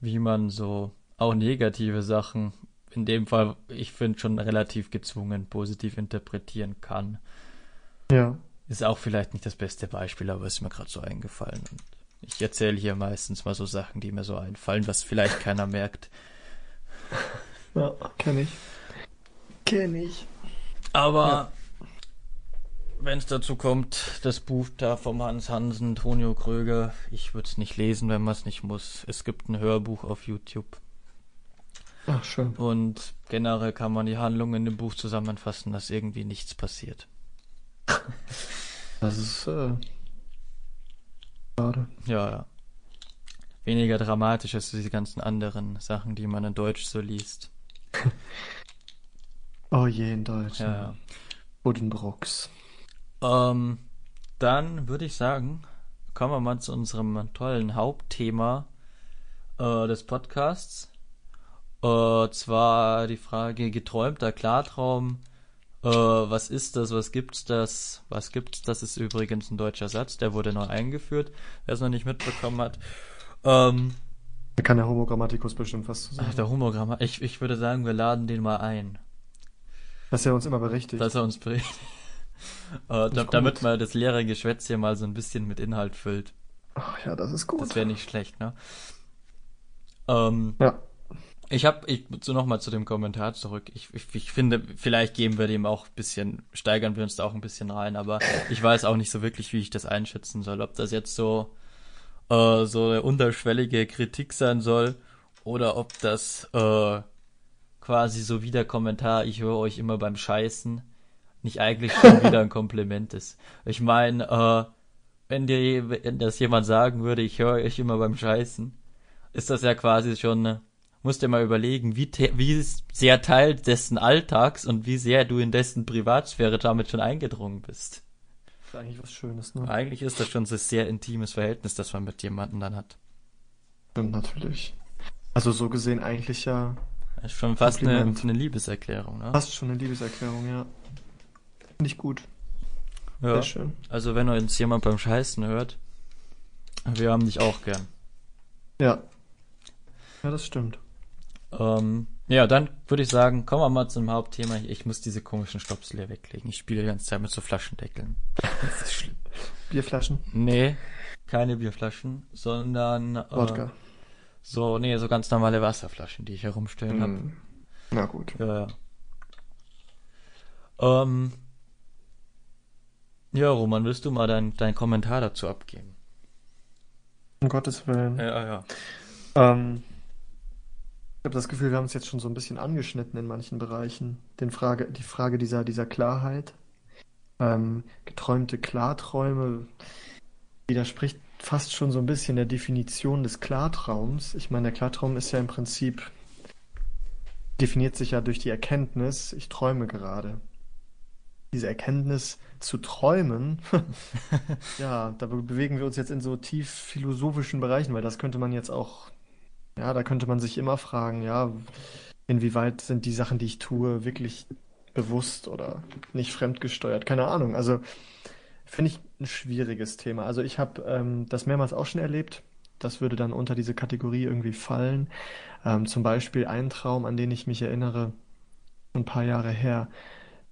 wie man so auch negative Sachen, in dem Fall, ich finde, schon relativ gezwungen positiv interpretieren kann. Ja. Ist auch vielleicht nicht das beste Beispiel, aber ist mir gerade so eingefallen. Und ich erzähle hier meistens mal so Sachen, die mir so einfallen, was vielleicht keiner merkt. Ja, kenn ich. Kenn ich. Aber Ja. Wenn es dazu kommt, das Buch da vom Hans Hansen, Tonio Kröger, ich würde es nicht lesen, wenn man es nicht muss. Es gibt ein Hörbuch auf YouTube. Ach, schön. Und generell kann man die Handlung in dem Buch zusammenfassen, dass irgendwie nichts passiert. Das ist, äh, schade. Ja, ja. Weniger dramatisch als diese ganzen anderen Sachen, die man in Deutsch so liest. Oh je, in Deutsch. Ja, ja. Buddenbrooks. Ähm, dann würde ich sagen, kommen wir mal zu unserem tollen Hauptthema äh, des Podcasts. Äh, zwar die Frage geträumter Klartraum. Äh, was ist das? Was gibt's das? Was gibt's? Das ist übrigens ein deutscher Satz, der wurde neu eingeführt, wer es noch nicht mitbekommen hat. Ähm, Da kann der Homogrammatikus bestimmt was zu ach, sagen. der Humorgrammar. Ich, ich würde sagen, wir laden den mal ein. Dass er uns immer berichtigt. dass er uns berichtet. Äh, da, damit man das leere Geschwätz hier mal so ein bisschen mit Inhalt füllt. Ach ja, das ist gut. Das wäre nicht schlecht, ne? Ähm, Ja. ich habe, ich so nochmal zu dem Kommentar zurück. Ich, ich, ich finde, vielleicht geben wir dem auch ein bisschen, steigern wir uns da auch ein bisschen rein, aber ich weiß auch nicht so wirklich, wie ich das einschätzen soll. Ob das jetzt so, äh, so eine unterschwellige Kritik sein soll oder ob das äh, quasi so wie der Kommentar, ich höre euch immer beim Scheißen, nicht eigentlich schon wieder ein Kompliment ist. Ich meine, äh, wenn dir wenn das jemand sagen würde, ich höre euch immer beim Scheißen, ist das ja quasi schon, musst dir mal überlegen, wie, wie sehr Teil dessen Alltags und wie sehr du in dessen Privatsphäre damit schon eingedrungen bist. Das ist eigentlich was Schönes, ne? Eigentlich ist das schon so ein sehr intimes Verhältnis, das man mit jemandem dann hat. Stimmt natürlich. Also so gesehen eigentlich ja. Das ist schon fast eine, eine, Liebeserklärung, ne? Fast schon eine Liebeserklärung, ja. Finde ich gut. Ja. Sehr schön. Also wenn uns jemand beim Scheißen hört, wir haben dich auch gern. Ja. Ja, das stimmt. Ähm, ja, dann würde ich sagen, kommen wir mal zum Hauptthema. Ich muss diese komischen Stöpsel hier weglegen. Ich spiele die ganze Zeit mit so Flaschendeckeln. Das ist schlimm. Bierflaschen? Nee, keine Bierflaschen, sondern Wodka. Äh, so, nee, so ganz normale Wasserflaschen, die ich herumstellen mm. habe. Na gut. Ja, ja. Ähm, ja, Roman, willst du mal deinen dein Kommentar dazu abgeben? Um Gottes Willen. Ja, ja. Ähm, ich habe das Gefühl, wir haben es jetzt schon so ein bisschen angeschnitten in manchen Bereichen. Den Frage, die Frage dieser, dieser Klarheit. Ähm, geträumte Klarträume widerspricht fast schon so ein bisschen der Definition des Klartraums. Ich meine, der Klartraum ist ja im Prinzip, definiert sich ja durch die Erkenntnis, ich träume gerade. Diese Erkenntnis zu träumen, ja, da bewegen wir uns jetzt in so tief philosophischen Bereichen, weil das könnte man jetzt auch, ja, da könnte man sich immer fragen, ja, inwieweit sind die Sachen, die ich tue, wirklich bewusst oder nicht fremdgesteuert? Keine Ahnung. Also, Finde ich ein schwieriges Thema. Also ich habe ähm, das mehrmals auch schon erlebt. Das würde dann unter diese Kategorie irgendwie fallen. Ähm, zum Beispiel ein Traum, an den ich mich erinnere, ein paar Jahre her.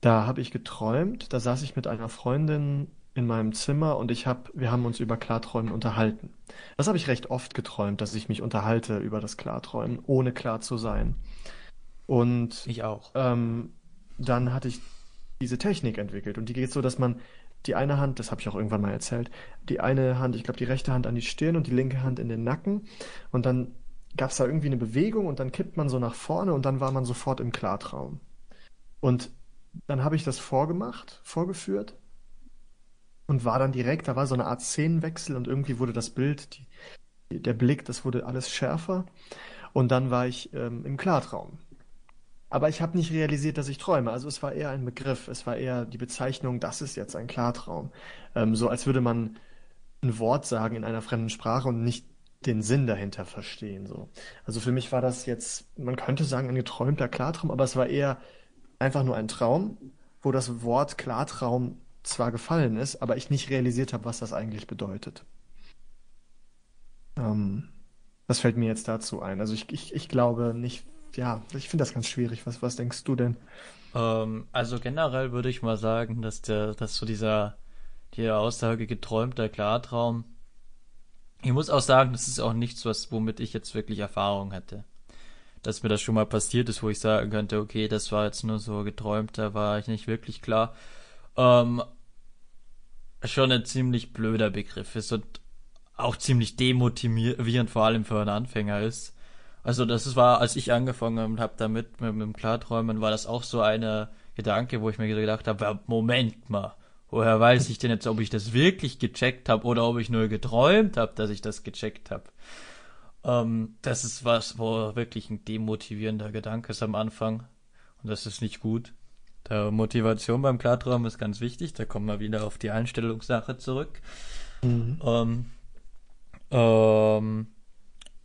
Da habe ich geträumt, da saß ich mit einer Freundin in meinem Zimmer und ich hab, wir haben uns über Klarträumen unterhalten. Das habe ich recht oft geträumt, dass ich mich unterhalte über das Klarträumen, ohne klar zu sein. Und ich auch. Ähm, dann hatte ich diese Technik entwickelt und die geht so, dass man die eine Hand, das habe ich auch irgendwann mal erzählt, die eine Hand, ich glaube die rechte Hand an die Stirn und die linke Hand in den Nacken und dann gab es da irgendwie eine Bewegung und dann kippt man so nach vorne und dann war man sofort im Klartraum. Und dann habe ich das vorgemacht, vorgeführt und war dann direkt, da war so eine Art Szenenwechsel und irgendwie wurde das Bild, die, der Blick, das wurde alles schärfer und dann war ich ähm, im Klartraum. Aber ich habe nicht realisiert, dass ich träume. Also es war eher ein Begriff, es war eher die Bezeichnung, das ist jetzt ein Klartraum. Ähm, so als würde man ein Wort sagen in einer fremden Sprache und nicht den Sinn dahinter verstehen. So. Also für mich war das jetzt, man könnte sagen, ein geträumter Klartraum, aber es war eher einfach nur ein Traum, wo das Wort Klartraum zwar gefallen ist, aber ich nicht realisiert habe, was das eigentlich bedeutet. Ähm, das fällt mir jetzt dazu ein. Also ich, ich, ich glaube nicht ja, ich finde das ganz schwierig. Was, was denkst du denn? Ähm, also generell würde ich mal sagen, dass der, dass so dieser, die Aussage geträumter Klartraum, ich muss auch sagen, das ist auch nichts, was, womit ich jetzt wirklich Erfahrung hätte. Dass mir das schon mal passiert ist, wo ich sagen könnte, okay, das war jetzt nur so geträumt, da war ich nicht wirklich klar. Ähm, schon ein ziemlich blöder Begriff ist und auch ziemlich demotivierend, vor allem für einen Anfänger ist. Also das war, als ich angefangen habe damit, mit, mit dem Klarträumen, war das auch so eine Gedanke, wo ich mir gedacht habe, Moment mal, woher weiß ich denn jetzt, ob ich das wirklich gecheckt habe oder ob ich nur geträumt habe, dass ich das gecheckt habe. Ähm, das ist was, wo wirklich ein demotivierender Gedanke ist am Anfang. Und das ist nicht gut. Der Motivation beim Klarträumen ist ganz wichtig. Da kommen wir wieder auf die Einstellungssache zurück. Mhm. Ähm, ähm,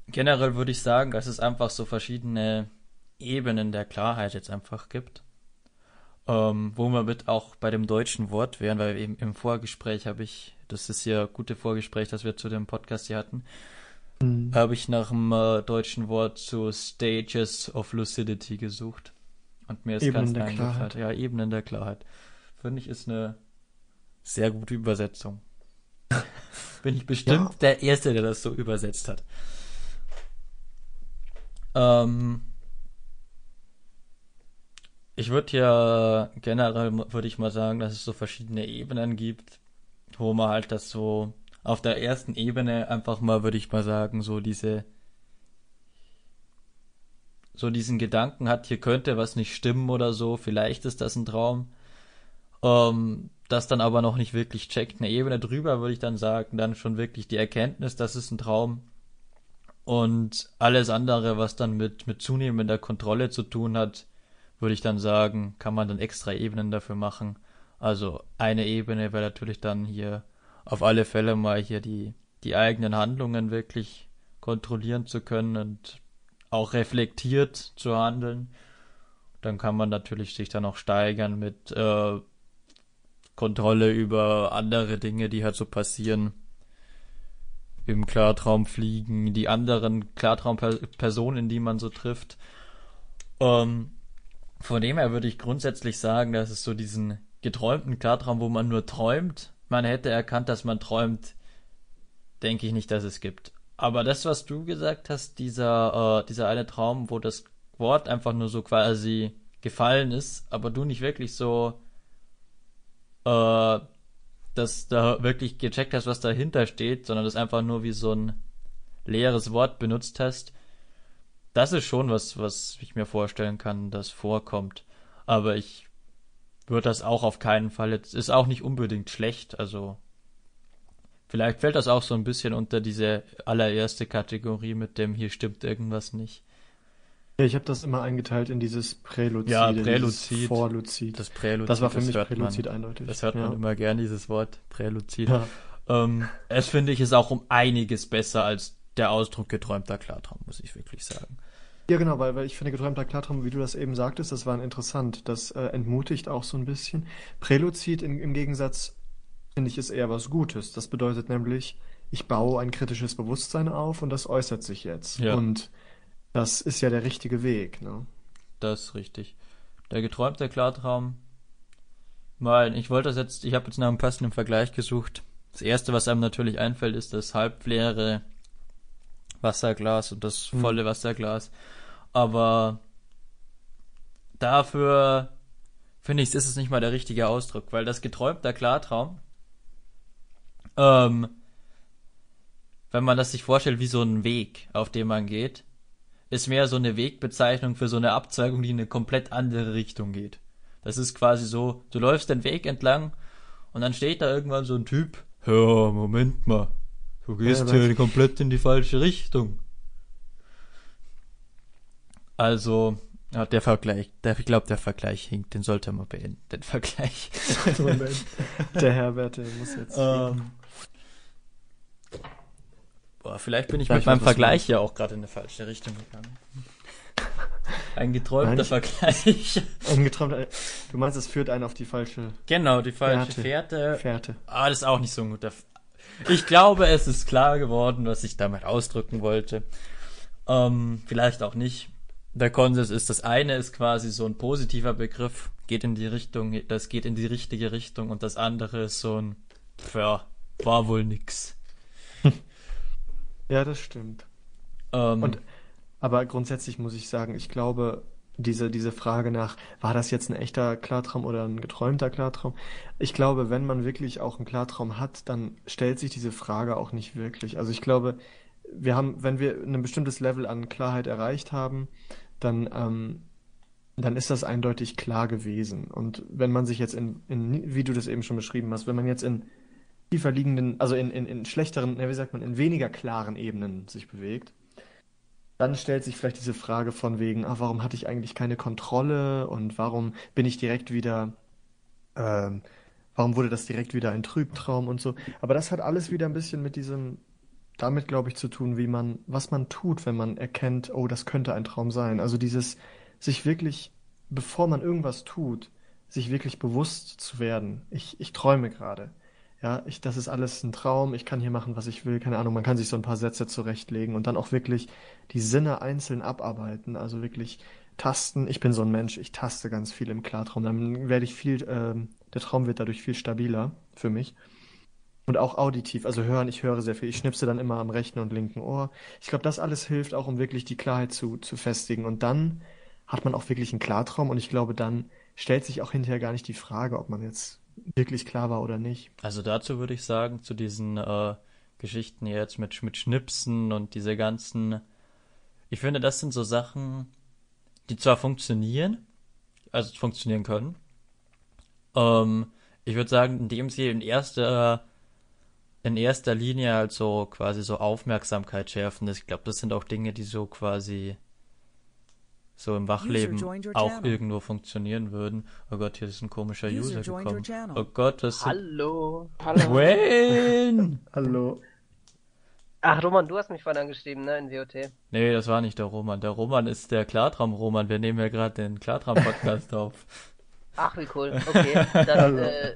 generell würde ich sagen, dass es einfach so verschiedene Ebenen der Klarheit jetzt einfach gibt. Ähm, wo wir mit auch bei dem deutschen Wort wären, weil eben im Vorgespräch habe ich, das ist ja gute Vorgespräch, das wir zu dem Podcast hier hatten, mhm. habe ich nach dem äh, deutschen Wort zu Stages of Lucidity gesucht. Und mir ist Ebenen ganz eingefallen. Ja, Ebenen der Klarheit. Finde ich, ist eine sehr gute Übersetzung. Bin ich bestimmt ja. der Erste, der das so übersetzt hat. Ähm, ich würde ja generell, würde ich mal sagen, dass es so verschiedene Ebenen gibt, wo man halt das so auf der ersten Ebene einfach mal, würde ich mal sagen, so diese so diesen Gedanken hat, hier könnte was nicht stimmen oder so, vielleicht ist das ein Traum, ähm, das dann aber noch nicht wirklich checkt. Eine Ebene drüber würde ich dann sagen, dann schon wirklich die Erkenntnis, das ist ein Traum. Und alles andere, was dann mit, mit zunehmender Kontrolle zu tun hat, würde ich dann sagen, kann man dann extra Ebenen dafür machen. Also eine Ebene wäre natürlich dann hier auf alle Fälle mal hier die, die eigenen Handlungen wirklich kontrollieren zu können und auch reflektiert zu handeln. Dann kann man natürlich sich dann auch steigern mit äh, Kontrolle über andere Dinge, die halt so passieren. Im Klartraum fliegen, die anderen Klartraumpersonen, die man so trifft. Ähm, von dem her würde ich grundsätzlich sagen, dass es so diesen geträumten Klartraum, wo man nur träumt, man hätte erkannt, dass man träumt, denke ich nicht, dass es gibt. Aber das, was du gesagt hast, dieser, äh, dieser eine Traum, wo das Wort einfach nur so quasi gefallen ist, aber du nicht wirklich so äh, dass da wirklich gecheckt hast, was dahinter steht, sondern das einfach nur wie so ein leeres Wort benutzt hast. Das ist schon was, was ich mir vorstellen kann, das vorkommt. Aber ich würde das auch auf keinen Fall jetzt, ist auch nicht unbedingt schlecht, also vielleicht fällt das auch so ein bisschen unter diese allererste Kategorie mit dem hier stimmt irgendwas nicht. Ja, ich habe das immer eingeteilt in dieses Präluzid, ja, Präluzid, Vorluzid. Das Präluzid. Das war für mich Präluzid man, eindeutig. Das hört man immer gern, dieses Wort Präluzid. Ja. Ähm, es finde ich ist auch um einiges besser als der Ausdruck geträumter Klartraum, muss ich wirklich sagen. Ja, genau, weil, weil ich finde, geträumter Klartraum, wie du das eben sagtest, das war interessant. Das äh, entmutigt auch so ein bisschen. Präluzid im, im Gegensatz, finde ich, ist eher was Gutes. Das bedeutet nämlich, ich baue ein kritisches Bewusstsein auf und das äußert sich jetzt. Ja. Und das ist ja der richtige Weg, ne? Das ist richtig. Der geträumte Klartraum. Mal, ich wollte das jetzt, ich habe jetzt nach einem passenden Vergleich gesucht. Das erste, was einem natürlich einfällt, ist das halbleere Wasserglas und das hm. volle hm. Wasserglas. Aber dafür finde ich, ist es nicht mal der richtige Ausdruck, weil das geträumte Klartraum, ähm, wenn man das sich vorstellt wie so ein Weg, auf dem man geht, ist mehr so eine Wegbezeichnung für so eine Abzweigung, die in eine komplett andere Richtung geht. Das ist quasi so, du läufst den Weg entlang und dann steht da irgendwann so ein Typ, ja, Moment mal, du gehst ja, hier komplett in die falsche Richtung. Also, ja, der Vergleich, der, ich glaube, der Vergleich hinkt, den sollte man beenden, den Vergleich. Der Herbert, der muss jetzt. Ähm, Boah, vielleicht bin ich vielleicht mit meinem Vergleich ja auch gerade in eine falsche Richtung gegangen. Ein geträumter Nein, Vergleich. Ein geträumter. Du meinst, es führt einen auf die falsche. Genau, die falsche Fährte. Fährte. Ah, das ist auch nicht so ein guter. Ich glaube, es ist klar geworden, was ich damit ausdrücken wollte. Ähm, vielleicht auch nicht. Der Konsens ist, das eine ist quasi so ein positiver Begriff, geht in die Richtung, das geht in die richtige Richtung und das andere ist so ein, ja, war wohl nix. Ja, das stimmt. Ähm, Und, aber grundsätzlich muss ich sagen, ich glaube, diese, diese Frage nach, war das jetzt ein echter Klartraum oder ein geträumter Klartraum? Ich glaube, wenn man wirklich auch einen Klartraum hat, dann stellt sich diese Frage auch nicht wirklich. Also ich glaube, wir haben, wenn wir ein bestimmtes Level an Klarheit erreicht haben, dann, ähm, dann ist das eindeutig klar gewesen. Und wenn man sich jetzt in, in, wie du das eben schon beschrieben hast, wenn man jetzt in tiefer liegenden, also in, in, in schlechteren, wie sagt man, in weniger klaren Ebenen sich bewegt, dann stellt sich vielleicht diese Frage von wegen, ah, warum hatte ich eigentlich keine Kontrolle und warum bin ich direkt wieder, ähm, warum wurde das direkt wieder ein Trübtraum und so. Aber das hat alles wieder ein bisschen mit diesem, damit glaube ich zu tun, wie man, was man tut, wenn man erkennt, oh, das könnte ein Traum sein. Also dieses, sich wirklich, bevor man irgendwas tut, sich wirklich bewusst zu werden. Ich, ich träume gerade ja, ich, das ist alles ein Traum, ich kann hier machen, was ich will, keine Ahnung, man kann sich so ein paar Sätze zurechtlegen und dann auch wirklich die Sinne einzeln abarbeiten, also wirklich tasten. Ich bin so ein Mensch, ich taste ganz viel im Klartraum, dann werde ich viel, äh, der Traum wird dadurch viel stabiler für mich. Und auch auditiv, also hören, ich höre sehr viel. Ich schnipse dann immer am rechten und linken Ohr. Ich glaube, das alles hilft auch, um wirklich die Klarheit zu, zu festigen. Und dann hat man auch wirklich einen Klartraum und ich glaube, dann stellt sich auch hinterher gar nicht die Frage, ob man jetzt wirklich klar war oder nicht. Also dazu würde ich sagen, zu diesen äh, Geschichten jetzt mit, mit Schnipsen und diese ganzen. Ich finde, das sind so Sachen, die zwar funktionieren, also funktionieren können. Ähm, ich würde sagen, indem sie in erster in erster Linie halt so quasi so Aufmerksamkeit schärfen. Ich glaube, das sind auch Dinge, die so quasi so im Wachleben auch irgendwo funktionieren würden. Oh Gott, hier ist ein komischer User, User gekommen. Oh Gott, was Hallo. Hallo. Wayne! Hallo. Ach, Roman, du hast mich vorhin angeschrieben, ne, in WOT. Nee, das war nicht der Roman. Der Roman ist der Klartraum-Roman. Wir nehmen ja gerade den Klartraum-Podcast auf. Ach, wie cool. Okay, dann äh,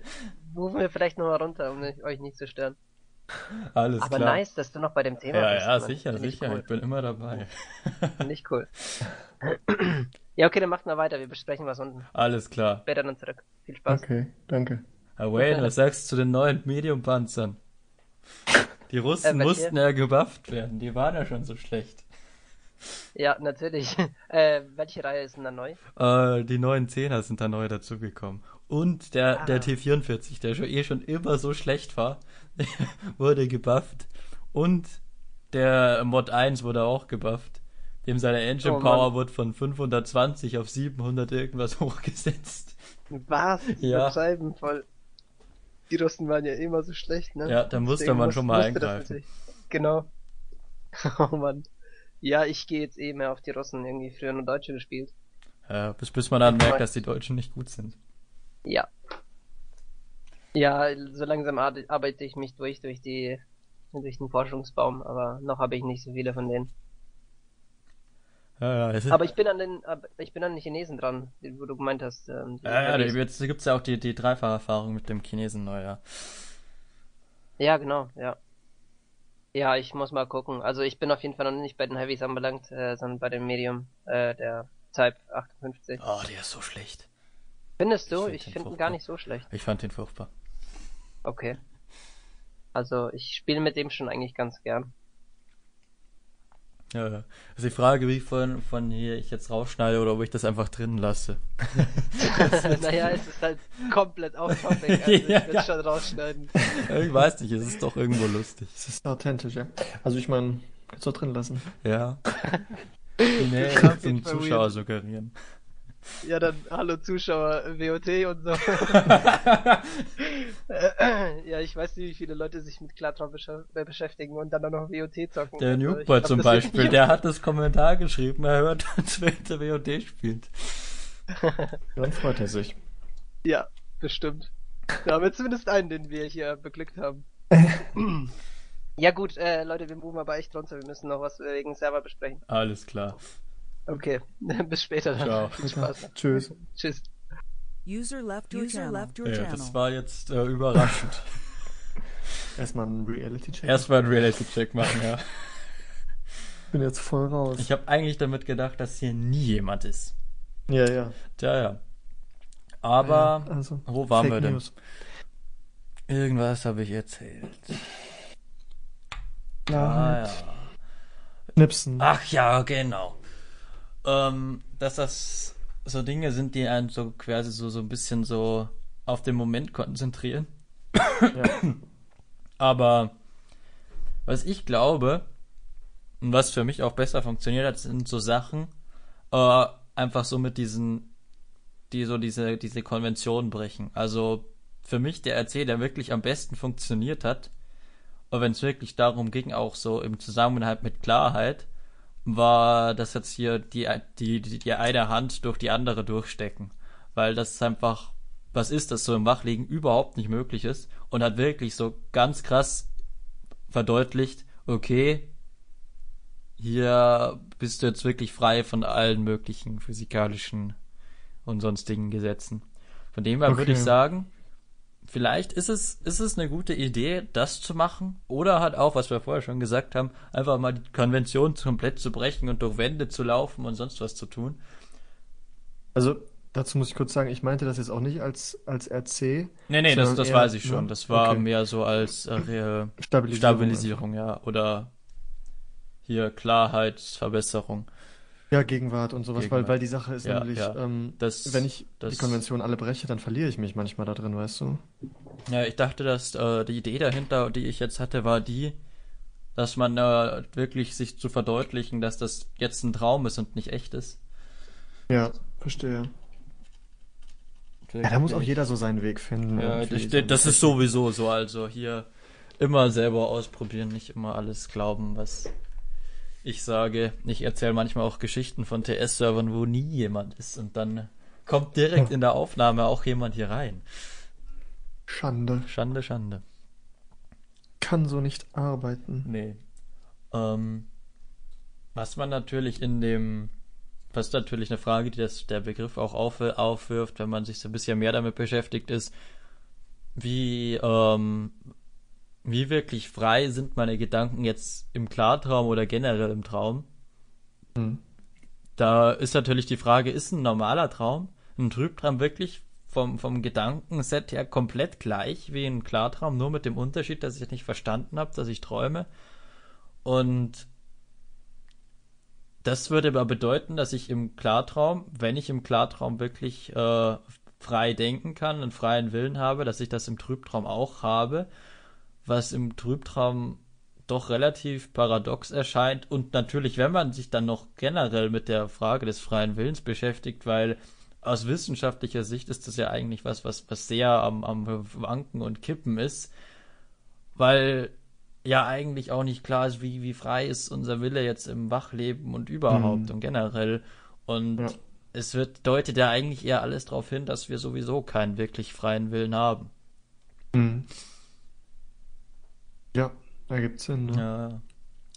rufen wir vielleicht nochmal runter, um euch nicht zu stören. Alles Aber klar. nice, dass du noch bei dem Thema ja, bist. Ja, Mann. sicher, Find ich sicher. Cool. Ich bin immer dabei. Finde ich cool. ja, okay, dann macht mal weiter. Wir besprechen was unten. Alles klar. Später dann zurück. Viel Spaß. Okay, danke. Ah, Wayne, was sagst du zu den neuen Medium-Panzern? Die Russen Äh, mussten ja gebufft werden. Die waren ja schon so schlecht. Ja, natürlich. äh, welche Reihe ist denn da neu? Äh, die neuen Zehner sind da neu dazugekommen. Und der, Ah. der T44, der schon eh schon immer so schlecht war, wurde gebufft. Und der Mod 1 wurde auch gebufft. Dem seine Engine Oh. Power wurde von 520 auf 700 irgendwas hochgesetzt. Was? Ja. Übertreiben voll. Die Russen waren ja immer so schlecht, ne? Ja, da musste Deswegen man schon mal eingreifen. Genau. Oh Mann. Ja, ich gehe jetzt eh mehr auf die Russen. Irgendwie früher nur Deutsche gespielt. Ja, bis, bis man dann merkt, dass die Deutschen nicht gut sind. Ja. Ja, so langsam ar- arbeite ich mich durch, durch die, durch den Forschungsbaum, aber noch habe ich nicht so viele von denen. Ja, ja, Aber ich bin an den, ich bin an den Chinesen dran, wo du gemeint hast. Ähm, ja, ja, jetzt gibt's ja auch die, die Dreifacherfahrung mit dem Chinesen neu, ja. ja, genau, ja. Ja, ich muss mal gucken. Also ich bin auf jeden Fall noch nicht bei den Heavys anbelangt, äh, sondern bei dem Medium, äh, der Type 58. Oh, der ist so schlecht. Findest du? Ich den finde ihn gar nicht so schlecht. Ich fand den furchtbar. Okay. Also ich spiele mit dem schon eigentlich ganz gern. Ja, ja. Also die Frage, wie von, von hier ich jetzt rausschneide oder ob ich das einfach drin lasse. naja, es ist halt komplett off topic, also ich Ja, will ja. schon rausschneiden. ich weiß nicht, es ist doch irgendwo lustig. Es ist authentisch, ja. Also ich meine, kannst du auch drin lassen. Ja. Nee, auf jeden Fall Zuschauer weird. suggerieren. Ja, dann hallo Zuschauer, WOT und so. ja, ich weiß nicht, wie viele Leute sich mit Klartraum besch- äh, beschäftigen und dann auch noch WOT zocken. Der Also, zum Beispiel, der hat das Kommentar geschrieben, er hört uns, während der WOD spielt. Dann freut er sich. Ja, bestimmt. Da haben wir zumindest einen, den wir hier beglückt haben. ja gut, äh, Leute, wir buchen aber echt runter. Wir müssen noch was wegen Server besprechen. Alles klar. Okay, bis später dann. Ciao. Viel Spaß. Tschüss. Tschüss. User left your channel. Left your Ja, channel. das war jetzt äh, überraschend. Erstmal einen Reality-Check. Erstmal einen Reality-Check machen, ja. bin jetzt voll raus. Ich habe eigentlich damit gedacht, dass hier nie jemand ist. ja, ja. Tja, ja. Aber, Ja, also, wo waren Fake wir denn? News. Irgendwas habe ich erzählt. Ja, Ah, ja. Knipsen. Ach ja, genau. Ähm, dass das so Dinge sind, die einen so quasi so, so ein bisschen so auf den Moment konzentrieren. Ja. Aber was ich glaube und was für mich auch besser funktioniert hat, sind so Sachen, äh, einfach so mit diesen, die so diese, diese Konventionen brechen. Also für mich der RC, der wirklich am besten funktioniert hat, wenn es wirklich darum ging, auch so im Zusammenhang mit Klarheit, war das jetzt hier die, die, die, die eine Hand durch die andere durchstecken. Weil das einfach was ist, das so im Wachlegen überhaupt nicht möglich ist und hat wirklich so ganz krass verdeutlicht, okay, hier bist du jetzt wirklich frei von allen möglichen physikalischen und sonstigen Gesetzen. Von dem her würde Okay. ich sagen, vielleicht ist es, ist es eine gute Idee, das zu machen. Oder halt auch, was wir vorher schon gesagt haben, einfach mal die Konvention komplett zu brechen und durch Wände zu laufen und sonst was zu tun. Also, dazu muss ich kurz sagen, ich meinte das jetzt auch nicht als, als RC. Nee, nee, das, das eher, weiß ich schon. Das war Okay. mehr so als äh, Stabilisierung. Stabilisierung, ja. Oder hier Klarheitsverbesserung. Ja, Gegenwart und sowas, weil, Gegenwart. weil die Sache ist Ja, nämlich, ja. ähm, Das, wenn ich das, die Konvention alle breche, dann verliere ich mich manchmal da drin, weißt du? Ja, ich dachte, dass äh, die Idee dahinter, die ich jetzt hatte, war die, dass man äh, wirklich sich zu verdeutlichen, dass das jetzt ein Traum ist und nicht echt ist. Ja, verstehe. Ja, da muss auch jeder so seinen Weg finden. Ja, das, das ist sowieso so. Also hier immer selber ausprobieren, nicht immer alles glauben, was ich sage. Ich erzähle manchmal auch Geschichten von TS-Servern, wo nie jemand ist und dann kommt direkt in der Aufnahme auch jemand hier rein. Schande. Schande, Schande. Kann so nicht arbeiten. Nee. Ähm, was man natürlich in dem, was natürlich eine Frage, die das, der Begriff auch auf, aufwirft, wenn man sich so ein bisschen mehr damit beschäftigt, ist, wie, ähm, wie wirklich frei sind meine Gedanken jetzt im Klartraum oder generell im Traum? Hm. Da ist natürlich die Frage, ist ein normaler Traum, ein Trübtraum wirklich vom, vom Gedankenset her komplett gleich wie ein Klartraum, nur mit dem Unterschied, dass ich nicht verstanden habe, dass ich träume. Und das würde aber bedeuten, dass ich im Klartraum, wenn ich im Klartraum wirklich äh, frei denken kann, einen freien Willen habe, dass ich das im Trübtraum auch habe, was im Trübtraum doch relativ paradox erscheint und natürlich, wenn man sich dann noch generell mit der Frage des freien Willens beschäftigt, weil aus wissenschaftlicher Sicht ist das ja eigentlich was, was, was sehr am, am Wanken und Kippen ist, weil ja eigentlich auch nicht klar ist, wie, wie frei ist unser Wille jetzt im Wachleben und überhaupt Mhm. und generell. Und Ja. es wird, deutet ja eigentlich eher alles darauf hin, dass wir sowieso keinen wirklich freien Willen haben. Hm. Ja, ergibt Sinn. Ne? Ja,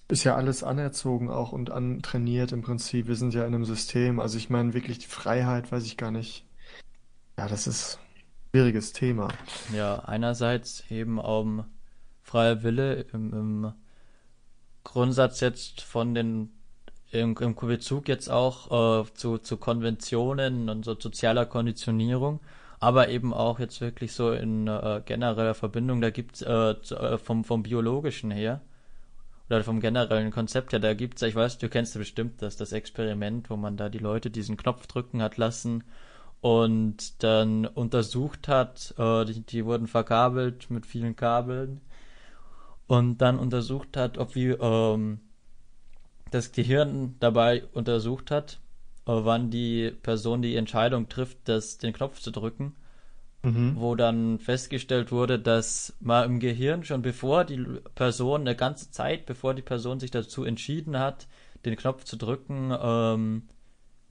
Ist ja alles anerzogen auch und antrainiert im Prinzip. Wir sind ja in einem System. Also ich meine wirklich die Freiheit, weiß ich gar nicht. Ja, das ist ein schwieriges Thema. ja, einerseits eben um freier Wille im, im Grundsatz jetzt von den im, im Bezug jetzt auch äh, zu, zu Konventionen und so sozialer Konditionierung, aber eben auch jetzt wirklich so in äh, genereller Verbindung, da gibt's äh, äh, vom, vom biologischen her oder vom generellen Konzept her, da gibt's, ich weiß, du kennst bestimmt das, das Experiment, wo man da die Leute diesen Knopf drücken hat lassen und dann untersucht hat, äh, die, die wurden verkabelt mit vielen Kabeln und dann untersucht hat, ob wie ähm, das Gehirn dabei untersucht hat, wann die Person die Entscheidung trifft, das, den Knopf zu drücken, Mhm. wo dann festgestellt wurde, dass man im Gehirn schon bevor die Person, eine ganze Zeit, bevor die Person sich dazu entschieden hat, den Knopf zu drücken, ähm,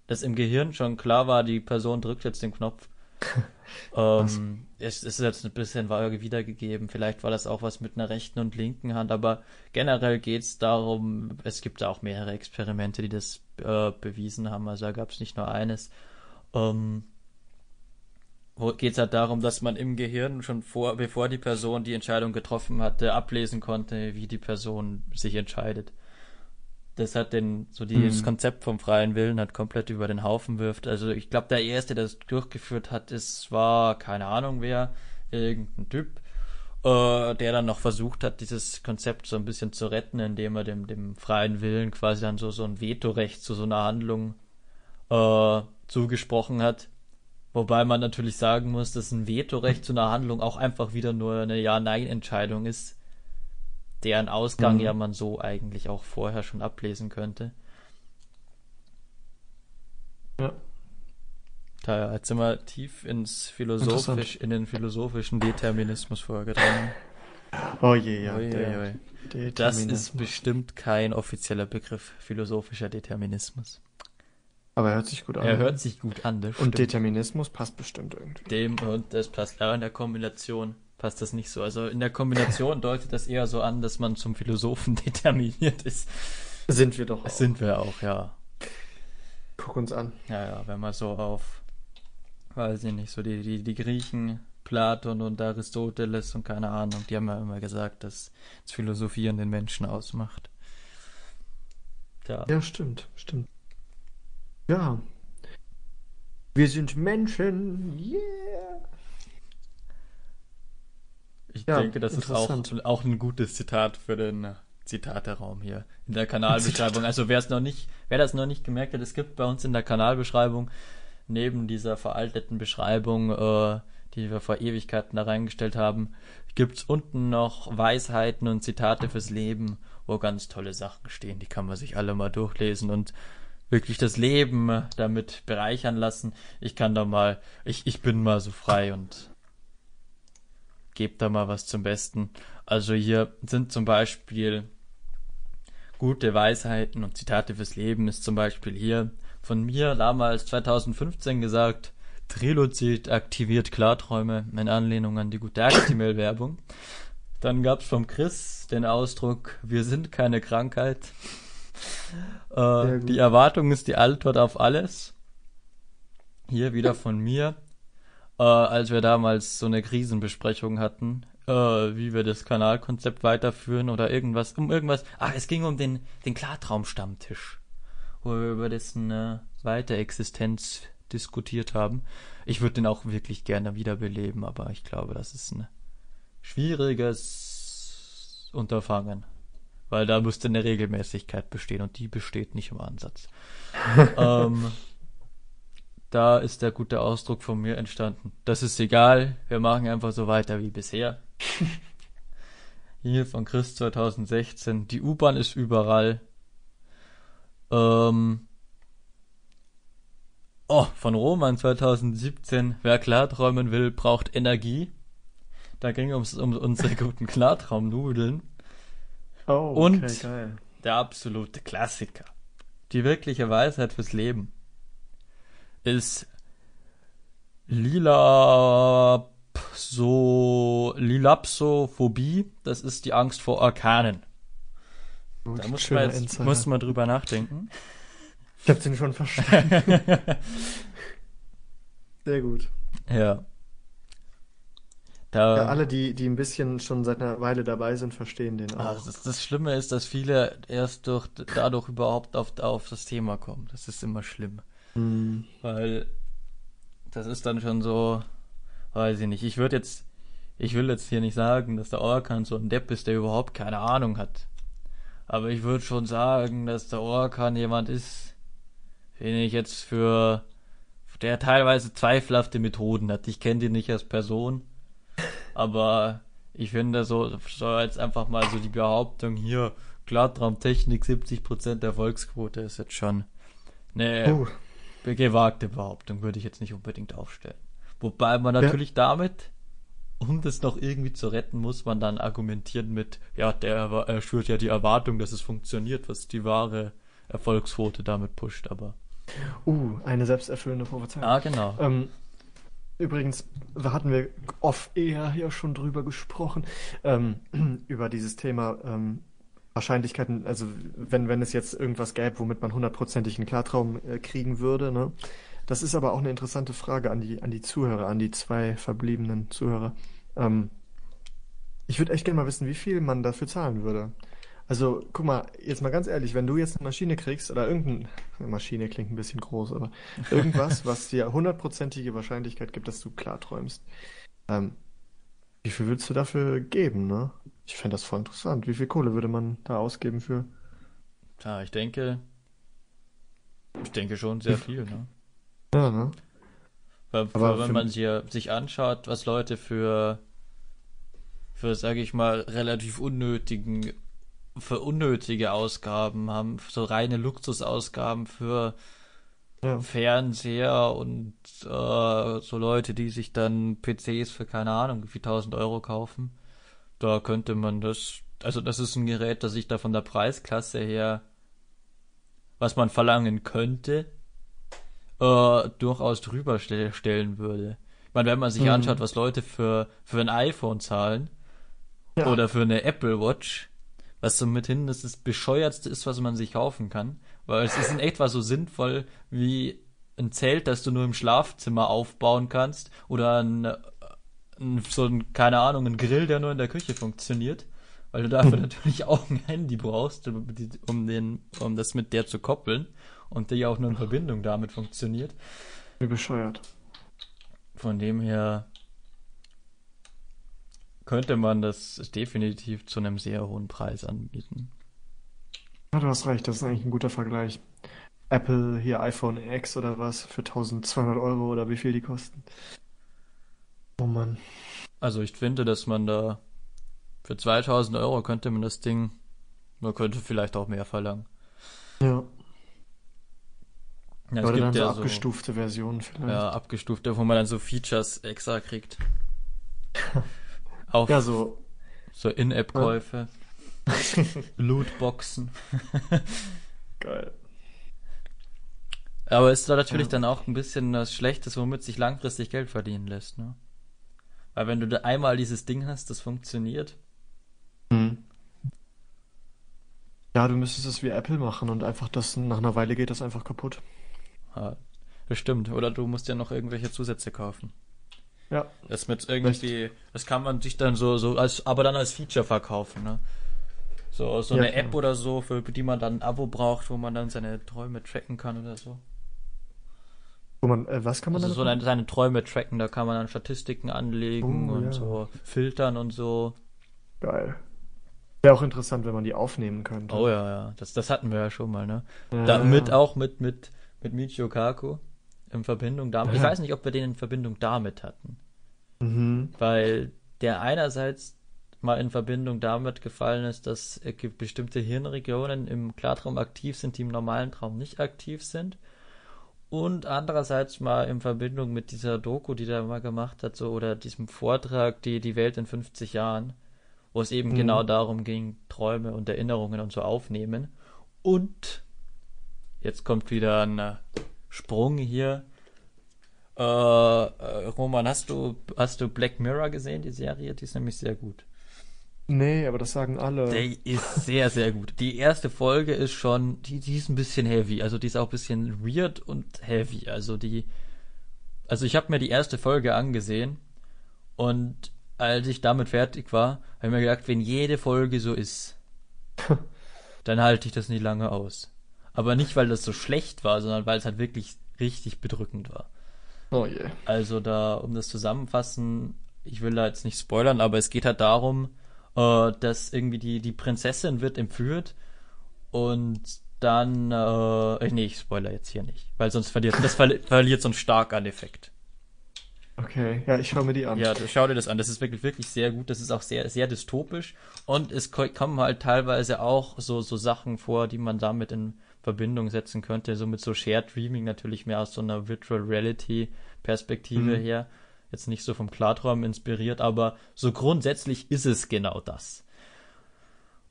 dass im Gehirn schon klar war, die Person drückt jetzt den Knopf. ähm, es ist jetzt ein bisschen vage wiedergegeben. Vielleicht war das auch was mit einer rechten und linken Hand, aber generell geht es darum, es gibt da auch mehrere Experimente, die das äh, bewiesen haben. Also da gab es nicht nur eines. Ähm, wo geht es halt darum, dass man im Gehirn schon vor, bevor die Person die Entscheidung getroffen hatte, ablesen konnte, wie die Person sich entscheidet. Das hat den, so dieses Mhm. Konzept vom freien Willen hat komplett über den Haufen wirft. Also ich glaube, der erste, der das durchgeführt hat, ist, war keine Ahnung wer, irgendein Typ, äh, der dann noch versucht hat, dieses Konzept so ein bisschen zu retten, indem er dem, dem freien Willen quasi dann so, so ein Vetorecht zu so einer Handlung äh, zugesprochen hat. Wobei man natürlich sagen muss, dass ein Vetorecht zu einer Handlung auch einfach wieder nur eine Ja-Nein-Entscheidung ist, deren Ausgang Mhm. ja man so eigentlich auch vorher schon ablesen könnte. Ja. Da jetzt sind wir tief ins philosophisch, in den philosophischen Determinismus vorgedrungen. Oh je, ja. Ui, der ui, ui. Das ist bestimmt kein offizieller Begriff, philosophischer Determinismus. Aber er hört sich gut an. Er hört sich gut an, das Und stimmt. Determinismus passt bestimmt irgendwie. Dem und das passt, aber in der Kombination passt das nicht so. Also in der Kombination deutet das eher so an, dass man zum Philosophen determiniert ist. Sind wir doch. Auch. sind wir auch, ja. Guck uns an. Ja, ja, wenn man so auf, weiß ich nicht, so die, die, die Griechen, Platon und Aristoteles und keine Ahnung, die haben ja immer gesagt, dass das Philosophieren den Menschen ausmacht. Tja, Ja, stimmt, stimmt. Ja. Wir sind Menschen. Yeah. ich ja, denke, das ist auch, auch ein gutes Zitat für den Zitateraum hier in der Kanalbeschreibung. Also wer es noch nicht, wer das noch nicht gemerkt hat, es gibt bei uns in der Kanalbeschreibung neben dieser veralteten Beschreibung, äh, die wir vor Ewigkeiten da reingestellt haben, gibt's unten noch Weisheiten und Zitate fürs Leben, wo ganz tolle Sachen stehen. Die kann man sich alle mal durchlesen und wirklich das Leben damit bereichern lassen. Ich kann da mal, ich, ich bin mal so frei und gebe da mal was zum Besten. Also hier sind zum Beispiel gute Weisheiten und Zitate fürs Leben ist zum Beispiel hier von mir damals 2015 gesagt, Trilozid aktiviert Klarträume in Anlehnung an die gute Actimel-Werbung. Dann gab's vom Chris den Ausdruck, wir sind keine Krankheit. Äh, die Erwartung ist die Antwort auf alles. Hier wieder von mir, äh, als wir damals so eine Krisenbesprechung hatten, äh, wie wir das Kanalkonzept weiterführen oder irgendwas, um irgendwas. Ach, es ging um den, den Klartraum-Stammtisch, wo wir über dessen äh, Weiterexistenz diskutiert haben. Ich würde den auch wirklich gerne wiederbeleben, aber ich glaube, das ist ein schwieriges Unterfangen. Weil da müsste eine Regelmäßigkeit bestehen und die besteht nicht im Ansatz. ähm, da ist der gute Ausdruck von mir entstanden. Das ist egal, wir machen einfach so weiter wie bisher. Hier von Chris 2016. Die U-Bahn ist überall. Ähm, oh, von Roman 2017. Wer klarträumen will, braucht Energie. Da ging es um unsere guten Klartraumnudeln. Oh, Und- okay, geil. Der absolute Klassiker. Die wirkliche Weisheit fürs Leben ist Lila so Lilapsophobie, das ist die Angst vor Orkanen. Gut, Da muss man, jetzt, muss man drüber nachdenken. Ich hab den schon verstanden. Sehr gut. Ja. Da, Ja, alle, die, die ein bisschen schon seit einer Weile dabei sind, verstehen den auch. das, das Schlimme ist, dass viele erst durch, dadurch überhaupt auf, auf das Thema kommen. Das ist immer schlimm. Hm. Weil das ist dann schon so, weiß ich nicht. Ich würde jetzt, ich will jetzt hier nicht sagen, dass der Orkan so ein Depp ist, der überhaupt keine Ahnung hat. Aber ich würde schon sagen, dass der Orkan jemand ist, den ich jetzt für, der teilweise zweifelhafte Methoden hat. Ich kenne den nicht als Person, aber ich finde so, so jetzt einfach mal so die Behauptung hier, Klartraumtechnik 70% Erfolgsquote ist jetzt schon eine Oh, gewagte Behauptung würde ich jetzt nicht unbedingt aufstellen. Wobei man natürlich damit, um das noch irgendwie zu retten, muss man dann argumentieren mit, ja, der er schürt ja die Erwartung, dass es funktioniert, was die wahre Erfolgsquote damit pusht, aber. uh, eine selbsterfüllende Prophezeiung. Ah, genau. Ähm, übrigens, da hatten wir off-air ja schon drüber gesprochen, ähm, über dieses Thema ähm, Wahrscheinlichkeiten, also wenn, wenn es jetzt irgendwas gäbe, womit man hundertprozentig einen Klartraum äh, kriegen würde, ne? Das ist aber auch eine interessante Frage an die, an die Zuhörer, an die zwei verbliebenen Zuhörer. Ähm, ich würde echt gerne mal wissen, wie viel man dafür zahlen würde. Also, guck mal, jetzt mal ganz ehrlich, wenn du jetzt eine Maschine kriegst, oder irgendeine Maschine klingt ein bisschen groß, aber irgendwas, was dir hundertprozentige Wahrscheinlichkeit gibt, dass du klarträumst, ähm, wie viel würdest du dafür geben, ne? Ich fände das voll interessant. Wie viel Kohle würde man da ausgeben für? Ja, ich denke, ich denke schon sehr viel, ne? Ja, ne? Weil, Aber weil wenn man sich, sich anschaut, was Leute für, für, sage ich mal, relativ unnötigen, für unnötige Ausgaben haben, so reine Luxusausgaben für Ja. Fernseher und äh, so Leute, die sich dann PCs für keine Ahnung wie viel tausend Euro kaufen, da könnte man das, also das ist ein Gerät, das sich da von der Preisklasse her, was man verlangen könnte, äh, durchaus drüber ste stellen würde. Ich meine, wenn man sich Mhm. anschaut, was Leute für, für ein iPhone zahlen Ja. oder für eine Apple Watch, was so mithin das, das bescheuertste ist, was man sich kaufen kann, weil es ist in etwa so sinnvoll wie ein Zelt, das du nur im Schlafzimmer aufbauen kannst oder ein, ein so ein, keine Ahnung, ein Grill, der nur in der Küche funktioniert, weil du dafür natürlich auch ein Handy brauchst, um den, um das mit der zu koppeln und die auch nur in Verbindung damit funktioniert. Wie bescheuert. Von dem her könnte man das definitiv zu einem sehr hohen Preis anbieten. Ja, du hast recht, das ist eigentlich ein guter Vergleich. Apple, hier iPhone X oder was, für 1200 Euro oder wie viel die kosten. Oh Mann. Also ich finde, dass man da für 2000 Euro könnte man das Ding, man könnte vielleicht auch mehr verlangen. Ja. Ja, es Oder dann so ja so, abgestufte Versionen vielleicht. ja, abgestufte, wo man dann so Features extra kriegt. Auch Ja, so. so In-App-Käufe, Lootboxen. Geil. Aber ist da natürlich Ja. dann auch ein bisschen was Schlechtes, womit sich langfristig Geld verdienen lässt, ne? Weil wenn du da einmal dieses Ding hast, das funktioniert. Mhm. Ja, du müsstest es wie Apple machen und einfach das, nach einer Weile geht das einfach kaputt. Ja, das stimmt. Oder du musst ja noch irgendwelche Zusätze kaufen. Ja. Das mit irgendwie, das kann man sich dann so, so als, aber dann als Feature verkaufen, ne? So, so Ja, eine. App oder so, für die man dann ein Abo braucht, wo man dann seine Träume tracken kann oder so. Wo man, äh, was kann man Also so seine, seine Träume tracken, da kann man dann Statistiken anlegen Oh, und ja. so filtern und so. Geil. Wäre auch interessant, wenn man die aufnehmen könnte. Oh ja, ja, das, das hatten wir ja schon mal, ne? Ja, Damit ja. auch mit, mit, mit Michio Kaku in Verbindung damit. Ich weiß nicht, ob wir den in Verbindung damit hatten. Mhm. weil der einerseits mal in Verbindung damit gefallen ist, dass bestimmte Hirnregionen im Klartraum aktiv sind, die im normalen Traum nicht aktiv sind. Und andererseits mal in Verbindung mit dieser Doku, die der mal gemacht hat, so oder diesem Vortrag, die die Welt in 50 Jahren, wo es eben Mhm. genau darum ging, Träume und Erinnerungen und so aufnehmen. Und jetzt kommt wieder ein äh, Sprung hier. Äh, äh, Roman, hast du, hast du Black Mirror gesehen, die Serie? Die ist nämlich sehr gut. Nee, aber das sagen alle. Die ist sehr, sehr gut. Die erste Folge ist schon, die, die ist ein bisschen heavy. Also die ist auch ein bisschen weird und heavy. Also die, also ich habe mir die erste Folge angesehen und als ich damit fertig war, habe ich mir gedacht, wenn jede Folge so ist, dann halte ich das nicht lange aus. Aber nicht, weil das so schlecht war, sondern weil es halt wirklich richtig bedrückend war. Oh je. Also da, um das zusammenfassen, ich will da jetzt nicht spoilern, aber es geht halt darum, äh, dass irgendwie die, die Prinzessin wird entführt und dann, äh, nee, ich spoiler jetzt hier nicht, weil sonst verliert, das verli verliert so einen stark an Effekt. Okay, ja, ich schaue mir die an. Ja, schau dir das an, das ist wirklich, wirklich sehr gut, das ist auch sehr, sehr dystopisch und es ko- kommen halt teilweise auch so, so Sachen vor, die man damit in Verbindung setzen könnte, so mit so Shared Dreaming natürlich mehr aus so einer Virtual Reality Perspektive Mhm. her, jetzt nicht so vom Klartraum inspiriert, aber so grundsätzlich ist es genau das.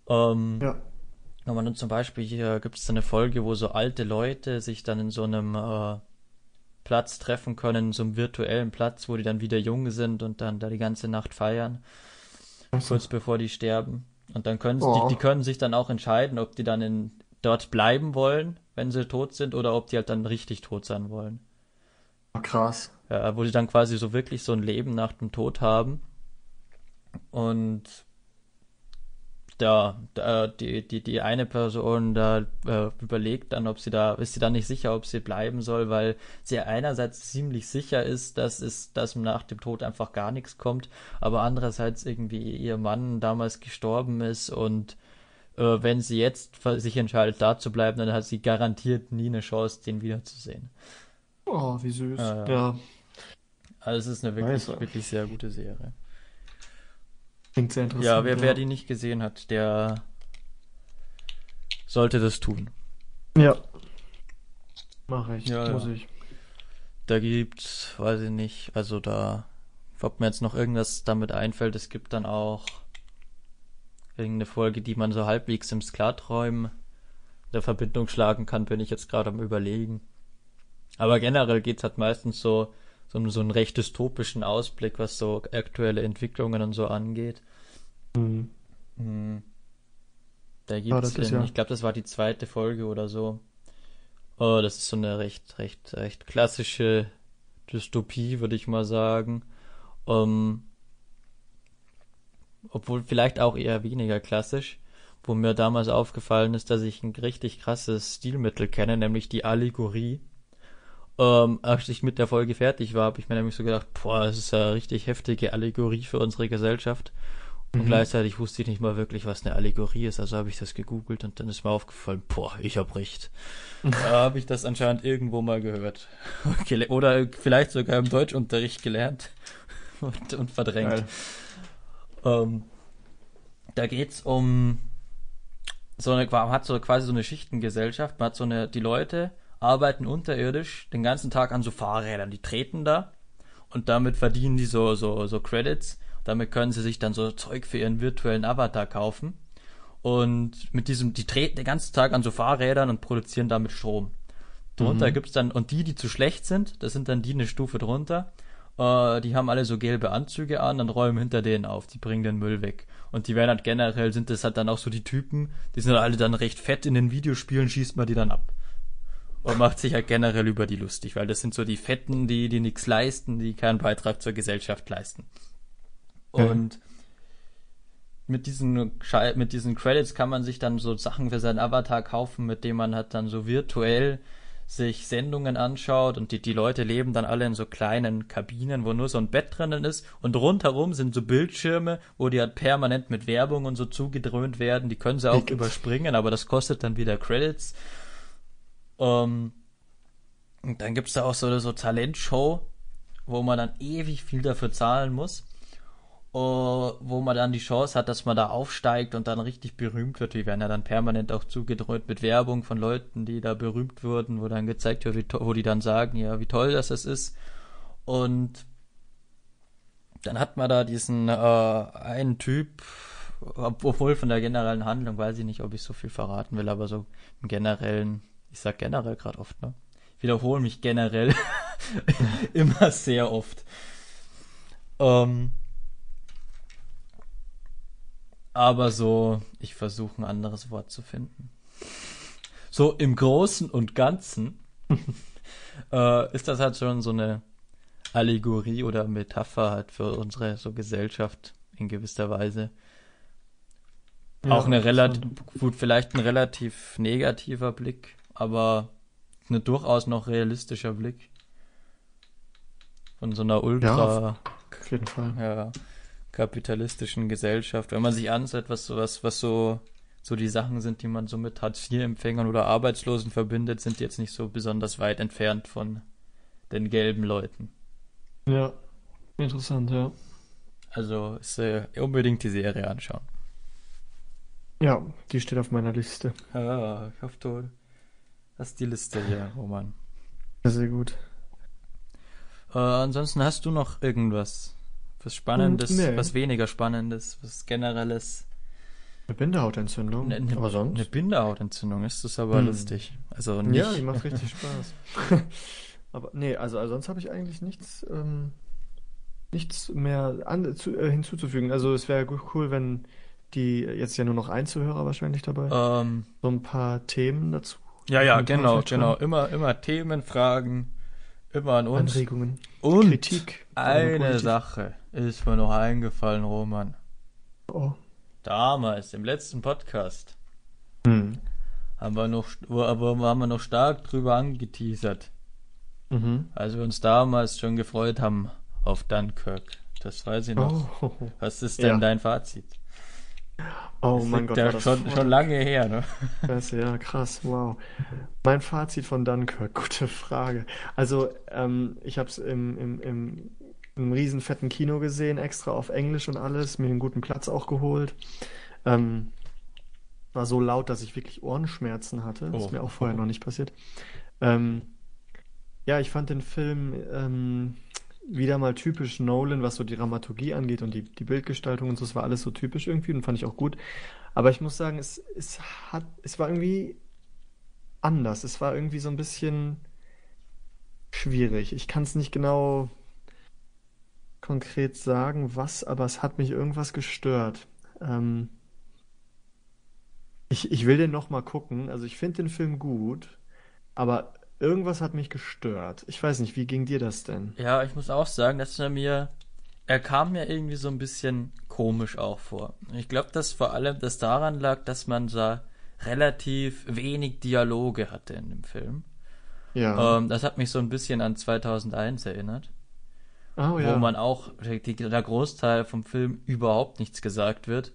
Ähm, Ja. wenn man nun zum Beispiel hier gibt es eine Folge, wo so alte Leute sich dann in so einem äh, Platz treffen können, so einem virtuellen Platz, wo die dann wieder jung sind und dann da die ganze Nacht feiern, kurz bevor die sterben. Und dann können sie, Oh. die, die können sich dann auch entscheiden, ob die dann in, dort bleiben wollen, wenn sie tot sind, oder ob die halt dann richtig tot sein wollen. Oh, krass. Ja, wo die dann quasi so wirklich so ein Leben nach dem Tod haben. Und da, da die, die, die eine Person da äh, überlegt dann, ob sie da, ist sie dann nicht sicher, ob sie bleiben soll, weil sie einerseits ziemlich sicher ist, dass es, dass nach dem Tod einfach gar nichts kommt, aber andererseits irgendwie ihr Mann damals gestorben ist und äh, wenn sie jetzt sich entscheidet, da zu bleiben, dann hat sie garantiert nie eine Chance, den wiederzusehen. Oh, wie süß. Ja, ja. Ja, Also es ist eine wirklich, Scheiße. wirklich sehr gute Serie. klingt sehr interessant. Ja, wer, wer die nicht gesehen hat, der sollte das tun. Ja. Mache ich. Ja, Muss ja. ich. Da gibt's, weiß ich nicht, also da, ob mir jetzt noch irgendwas damit einfällt, es gibt dann auch irgendeine Folge, die man so halbwegs im Klarträumen der Verbindung schlagen kann, bin ich jetzt gerade am überlegen. Aber generell geht's halt meistens so, so, um so einen recht dystopischen Ausblick, was so aktuelle Entwicklungen und so angeht. Mhm. Hm. Da gibt's in, ja- ich glaube, das war die zweite Folge oder so. Oh, das ist so eine recht, recht, recht klassische Dystopie, würde ich mal sagen. Ähm, obwohl vielleicht auch eher weniger klassisch, wo mir damals aufgefallen ist, dass ich ein richtig krasses Stilmittel kenne, nämlich die Allegorie. Ähm, als ich mit der Folge fertig war, habe ich mir nämlich so gedacht, boah, das ist ja eine richtig heftige Allegorie für unsere Gesellschaft. Und Mhm. gleichzeitig wusste ich nicht mal wirklich, was eine Allegorie ist, also habe ich das gegoogelt und dann ist mir aufgefallen, boah, ich hab recht. da habe ich das anscheinend irgendwo mal gehört. Oder vielleicht sogar im Deutschunterricht gelernt und, und verdrängt. Geil. Ähm, da geht's um so eine, man hat so quasi so eine Schichtengesellschaft, man hat so eine, die Leute arbeiten unterirdisch den ganzen Tag an so Fahrrädern. Die treten da und damit verdienen die so, so, so Credits. Damit können sie sich dann so Zeug für ihren virtuellen Avatar kaufen. Und mit diesem, die treten den ganzen Tag an so Fahrrädern und produzieren damit Strom. Drunter Mhm. gibt's dann, und die, die zu schlecht sind, das sind dann die eine Stufe drunter, äh, die haben alle so gelbe Anzüge an und räumen hinter denen auf, die bringen den Müll weg. Und die werden halt generell, sind das halt dann auch so die Typen, die sind alle dann recht fett in den Videospielen, schießt man die dann ab. Und macht sich halt generell über die lustig, weil das sind so die Fetten, die, die nichts leisten, die keinen Beitrag zur Gesellschaft leisten. Und mit diesen, mit diesen Credits kann man sich dann so Sachen für seinen Avatar kaufen, mit dem man halt dann so virtuell sich Sendungen anschaut und die, die Leute leben dann alle in so kleinen Kabinen, wo nur so ein Bett drinnen ist und rundherum sind so Bildschirme, wo die halt permanent mit Werbung und so zugedröhnt werden. Die können sie auch überspringen, aber das kostet dann wieder Credits. Ähm, und dann gibt's da auch so eine so Talentshow, wo man dann ewig viel dafür zahlen muss. Äh, wo man dann die Chance hat, dass man da aufsteigt und dann richtig berühmt wird. Die werden ja dann permanent auch zugedröhnt mit Werbung von Leuten, die da berühmt wurden, wo dann gezeigt wird, wie wo die dann sagen, ja, wie toll das es ist. Und dann hat man da diesen äh, einen Typ, ob- obwohl von der generellen Handlung weiß ich nicht, ob ich so viel verraten will, aber so im generellen, ich sag generell gerade oft, ne? Wiederhole mich generell immer sehr oft. Ähm, aber so, ich versuche ein anderes Wort zu finden. So im Großen und Ganzen äh, ist das halt schon so eine Allegorie oder Metapher halt für unsere so Gesellschaft in gewisser Weise. auch eine relativ, gut, vielleicht ein relativ negativer Blick, aber eine durchaus noch realistischer Blick. Von so einer ultra, Auf jeden Fall. ja, kapitalistischen Gesellschaft. Wenn man sich ansieht, was so, was, was so, so die Sachen sind, die man so mit Hartz-IV-Empfängern oder Arbeitslosen verbindet, sind jetzt nicht so besonders weit entfernt von den gelben Leuten. Ja. Interessant, ja. Also ist, äh, unbedingt die Serie anschauen. Ja, die steht auf meiner Liste. Ja, ich hoffe, du hast die Liste hier, Roman. Sehr gut. Äh, ansonsten hast du noch irgendwas? Was Spannendes, nee. was weniger Spannendes, was Generelles? Eine Bindehautentzündung. Ne, ne, Aber sonst? Eine Bindehautentzündung ist das aber Hm. lustig. Also nicht. Ja, die macht richtig Spaß. Aber nee, also, also sonst habe ich eigentlich nichts, ähm, nichts mehr an, zu, äh, hinzuzufügen. Also es wäre cool, wenn die jetzt ja nur noch ein Zuhörer wahrscheinlich dabei, ähm, so ein paar Themen dazu, ja, ja, genau, genau. Immer, immer Themen, Fragen, immer an uns. Anregungen, Und Kritik. eine. Sache ist mir noch eingefallen, Roman. Oh. Damals, im letzten Podcast, Hm. haben wir noch, aber haben wir noch stark drüber angeteasert. Mhm. Als wir uns damals schon gefreut haben auf Dunkirk. Das weiß ich noch. Oh. Was ist denn Ja. dein Fazit? Oh Das mein Gott, ja war das schon, schon lange her, ne? Scheiße, ja, krass, wow. Mein Fazit von Dunkirk, gute Frage. Also, ähm, ich habe es im, im, im, im riesen fetten Kino gesehen, extra auf Englisch und alles, mir einen guten Platz auch geholt. Ähm, war so laut, dass ich wirklich Ohrenschmerzen hatte. Das Oh. ist mir auch vorher noch nicht passiert. Ähm, ja, ich fand den Film ähm, wieder mal typisch Nolan, was so die Dramaturgie angeht und die, die Bildgestaltung und so. Es war alles so typisch irgendwie und fand ich auch gut. Aber ich muss sagen, es, es hat, es war irgendwie anders. Es war irgendwie so ein bisschen schwierig. Ich kann es nicht genau konkret sagen, was, aber es hat mich irgendwas gestört. Ähm, ich, ich will den noch mal gucken. Also ich finde den Film gut, aber irgendwas hat mich gestört. Ich weiß nicht, wie ging dir das denn? Ja, ich muss auch sagen, dass er mir, er kam mir irgendwie so ein bisschen komisch auch vor. Ich glaube, dass vor allem das daran lag, dass man da relativ wenig Dialoge hatte in dem Film. Ja. Ähm, das hat mich so ein bisschen an 2001 erinnert. Oh wo ja. man auch, der Großteil vom Film überhaupt nichts gesagt wird.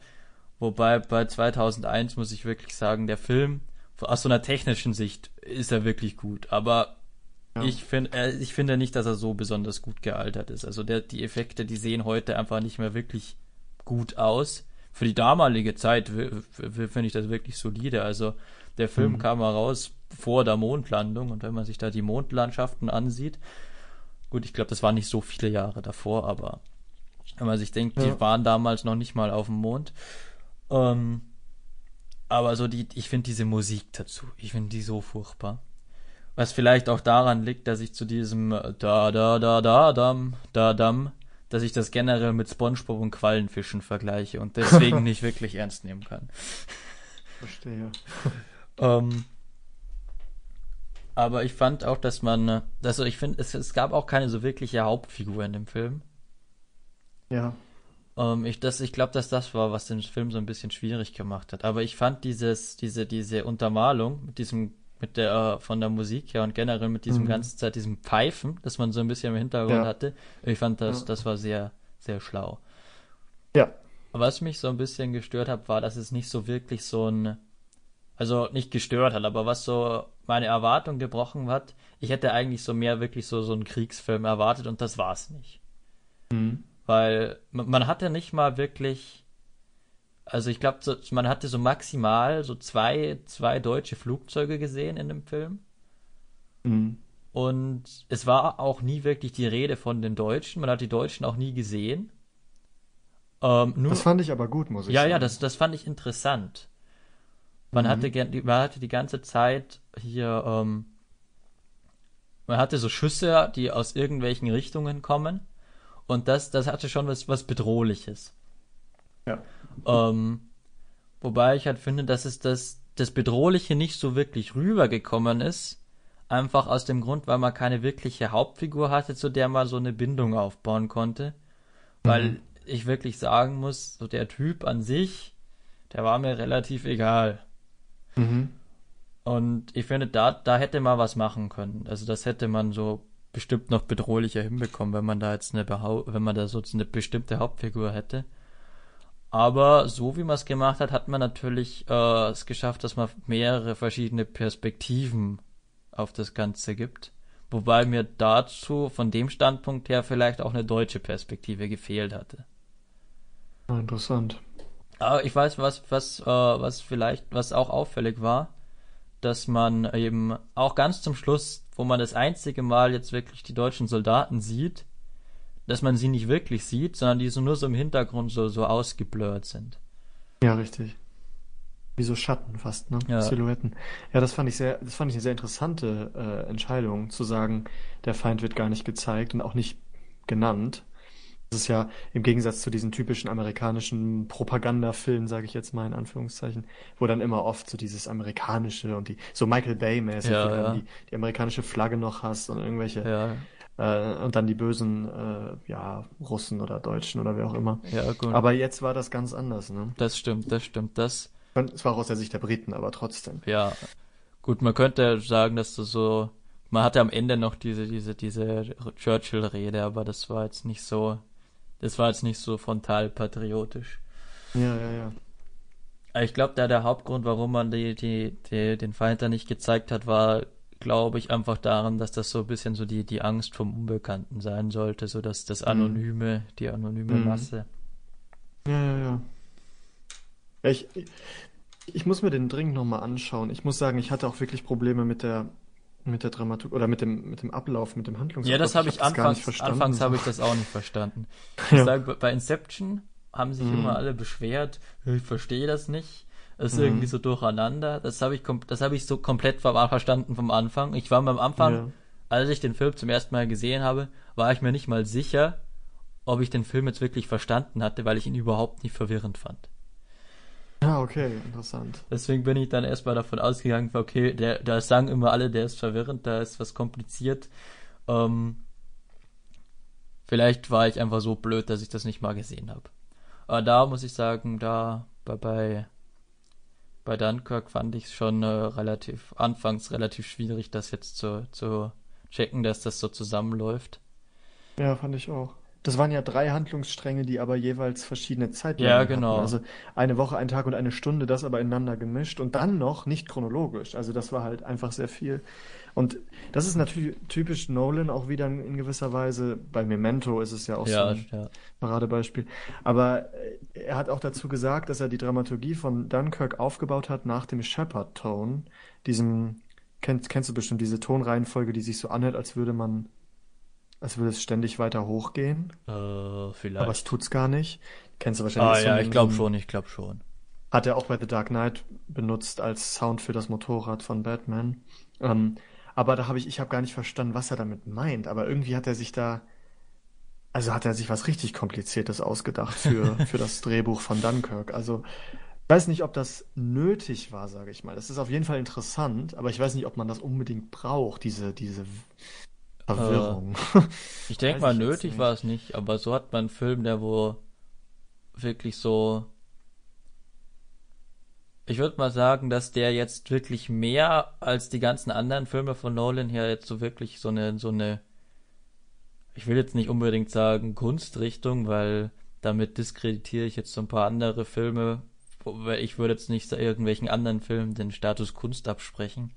Wobei bei 2001 muss ich wirklich sagen, der Film, aus so einer technischen Sicht, ist er wirklich gut. Aber Ja. ich finde, äh, ich finde nicht, dass er so besonders gut gealtert ist. Also der, die Effekte, die sehen heute einfach nicht mehr wirklich gut aus. für die damalige Zeit finde ich das wirklich solide. Also der Film mhm. kam raus vor der Mondlandung und wenn man sich da die Mondlandschaften ansieht, gut, ich glaube, das waren nicht so viele Jahre davor, aber wenn man sich denkt, ja. die waren damals noch nicht mal auf dem Mond. Ähm, aber so die, ich finde diese Musik dazu, ich finde die so furchtbar. Was vielleicht auch daran liegt, dass ich zu diesem äh, da da da da dam da dam, dass ich das generell mit SpongeBob und Quallenfischen vergleiche und deswegen nicht wirklich ernst nehmen kann. Verstehe. ähm, aber ich fand auch, dass man, also ich finde, es, es gab auch keine so wirkliche Hauptfigur in dem Film. Ja. Ähm, ich ich glaube, dass das war, was den Film so ein bisschen schwierig gemacht hat. Aber ich fand dieses, diese, diese Untermalung mit diesem, mit der, äh, von der Musik her und generell mit diesem mhm. ganzen Zeit, diesem Pfeifen, das man so ein bisschen im Hintergrund ja. hatte, ich fand das, ja. das war sehr, sehr schlau. Ja. Was mich so ein bisschen gestört hat, war, dass es nicht so wirklich so ein, also nicht gestört hat, aber was so meine Erwartung gebrochen hat, ich hätte eigentlich so mehr wirklich so, so einen Kriegsfilm erwartet und das war es nicht. Mhm. Weil man hatte nicht mal wirklich, also ich glaube, so, man hatte so maximal so zwei, zwei deutsche Flugzeuge gesehen in dem Film. Mhm. Und es war auch nie wirklich die Rede von den Deutschen. Man hat die Deutschen auch nie gesehen. Ähm, nur, das fand ich aber gut, muss ich ja, sagen. Ja, ja, das, das fand ich interessant. Man, mhm. hatte, man hatte die ganze Zeit hier, ähm, man hatte so Schüsse, die aus irgendwelchen Richtungen kommen. Und das, das hatte schon was, was Bedrohliches. Ja. Ähm, wobei ich halt finde, dass es das, das Bedrohliche nicht so wirklich rübergekommen ist. Einfach aus dem Grund, weil man keine wirkliche Hauptfigur hatte, zu der man so eine Bindung aufbauen konnte. Weil mhm. ich wirklich sagen muss, so der Typ an sich, der war mir relativ egal. Mhm. Und ich finde, da, da hätte man was machen können. Also das hätte man so bestimmt noch bedrohlicher hinbekommen, wenn man da jetzt eine Behau wenn man da so eine bestimmte Hauptfigur hätte. Aber so wie man es gemacht hat, hat man natürlich äh, es geschafft, dass man mehrere verschiedene Perspektiven auf das Ganze gibt. Wobei mir dazu von dem Standpunkt her vielleicht auch eine deutsche Perspektive gefehlt hatte. Interessant. Aber ich weiß, was, was, äh, was vielleicht, was auch auffällig war, dass man eben auch ganz zum Schluss wo man das einzige Mal jetzt wirklich die deutschen Soldaten sieht, dass man sie nicht wirklich sieht, sondern die so nur so im Hintergrund so, so ausgeblurrt sind. Ja, richtig. Wie so Schatten fast, ne? Ja. Silhouetten. Ja, das fand ich sehr, das fand ich eine sehr interessante äh, Entscheidung, zu sagen, der Feind wird gar nicht gezeigt und auch nicht genannt. Das ist ja im Gegensatz zu diesen typischen amerikanischen Propagandafilmen, sage ich jetzt mal in Anführungszeichen, wo dann immer oft so dieses amerikanische und die so Michael Bay-mäßig, ja, wo ja. Die, die amerikanische Flagge noch hast und irgendwelche ja. äh, und dann die bösen äh, ja Russen oder Deutschen oder wer auch immer. Ja, gut. Aber jetzt war das ganz anders, ne? Das stimmt, das stimmt, das. Es war auch aus der Sicht der Briten, aber trotzdem. Ja, gut, man könnte sagen, dass du so man hatte am Ende noch diese diese diese Churchill-Rede, aber das war jetzt nicht so das war jetzt nicht so frontal patriotisch. Ja, ja, ja. Ich glaube, da der Hauptgrund, warum man die, die, die, den Feind da nicht gezeigt hat, war, glaube ich, einfach daran, dass das so ein bisschen so die, die Angst vom Unbekannten sein sollte, so dass das mhm. Anonyme, mhm. die anonyme mhm. Masse. Ja, ja, ja. Ich, ich muss mir den dringend nochmal anschauen. Ich muss sagen, ich hatte auch wirklich Probleme mit der mit der Dramaturgie oder mit dem, mit dem Ablauf, mit dem Handlungsablauf. Ja, das habe ich, ich hab anfangs, anfangs habe ich das auch nicht verstanden. Ich ja. sage, bei Inception haben sich mhm. immer alle beschwert, ich verstehe das nicht. Das ist mhm. irgendwie so durcheinander. Das habe ich, das habe ich so komplett verstanden vom Anfang. Ich war am Anfang, ja. als ich den Film zum ersten Mal gesehen habe, war ich mir nicht mal sicher, ob ich den Film jetzt wirklich verstanden hatte, weil ich ihn überhaupt nicht verwirrend fand. Ah, okay, interessant. Deswegen bin ich dann erstmal davon ausgegangen, okay, der, da sagen immer alle, der ist verwirrend, da ist was kompliziert. Ähm, vielleicht war ich einfach so blöd, dass ich das nicht mal gesehen habe. Aber da muss ich sagen, da bei, bei, bei Dunkirk fand ich es schon äh, relativ, anfangs relativ schwierig, das jetzt zu, zu checken, dass das so zusammenläuft. Ja, fand ich auch. Das waren ja drei Handlungsstränge, die aber jeweils verschiedene Zeitlängen Ja, hatten. genau. Also eine Woche, ein Tag und eine Stunde, das aber ineinander gemischt und dann noch nicht chronologisch. Also das war halt einfach sehr viel. Und das ist natürlich typisch Nolan auch wieder in gewisser Weise. Bei Memento ist es ja auch so Ja, ein ja. Paradebeispiel. Aber äh, er hat auch dazu gesagt, dass er die Dramaturgie von Dunkirk aufgebaut hat nach dem Shepard-Tone, diesem, kennst, kennst du bestimmt diese Tonreihenfolge, die sich so anhört, als würde man, als würde es ständig weiter hochgehen, Äh, aber es vielleicht. tut's gar nicht. Kennst du wahrscheinlich Ah so ja, ich glaube schon, ich glaube schon. Hat er auch bei The Dark Knight benutzt als Sound für das Motorrad von Batman. Ähm, aber da habe ich, ich habe gar nicht verstanden, was er damit meint. Aber irgendwie hat er sich da, also hat er sich was richtig Kompliziertes ausgedacht für, für das Drehbuch von Dunkirk. Also ich weiß nicht, ob das nötig war, sage ich mal. Das ist auf jeden Fall interessant, aber ich weiß nicht, ob man das unbedingt braucht, diese, diese Verwirrung. Ich denke mal, ich nötig war es nicht, aber so hat man einen Film, der wo wirklich so. Ich würde mal sagen, dass der jetzt wirklich mehr als die ganzen anderen Filme von Nolan her jetzt so wirklich so eine, so eine, ich will jetzt nicht unbedingt sagen Kunstrichtung, weil damit diskreditiere ich jetzt so ein paar andere Filme, weil ich würde jetzt nicht irgendwelchen anderen Filmen den Status Kunst absprechen.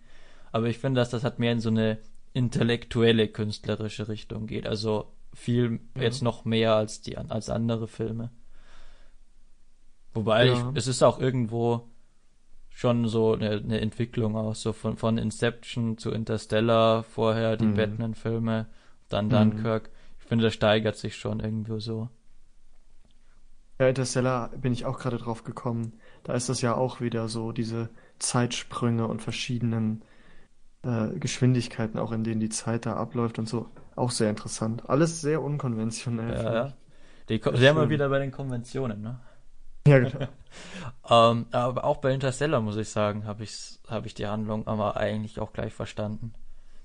Aber ich finde, dass das hat mehr in so eine intellektuelle künstlerische Richtung geht. Also viel Ja. jetzt noch mehr als die als andere Filme. Wobei Ja. ich, es ist auch irgendwo schon so eine, eine Entwicklung auch so von von Inception zu Interstellar, vorher die Mhm. Batman-Filme, dann Mhm. Dunkirk. Ich finde, das steigert sich schon irgendwo so. Ja, Interstellar bin ich auch gerade drauf gekommen. Da ist das ja auch wieder so, diese Zeitsprünge und verschiedenen äh, Geschwindigkeiten, auch in denen die Zeit da abläuft und so. Auch sehr interessant. Alles sehr unkonventionell. Ja, ja. Die, Sehr sind wir wieder bei den Konventionen, ne? Ja, genau. Ähm, aber auch bei Interstellar muss ich sagen, habe ich habe ich die Handlung aber eigentlich auch gleich verstanden.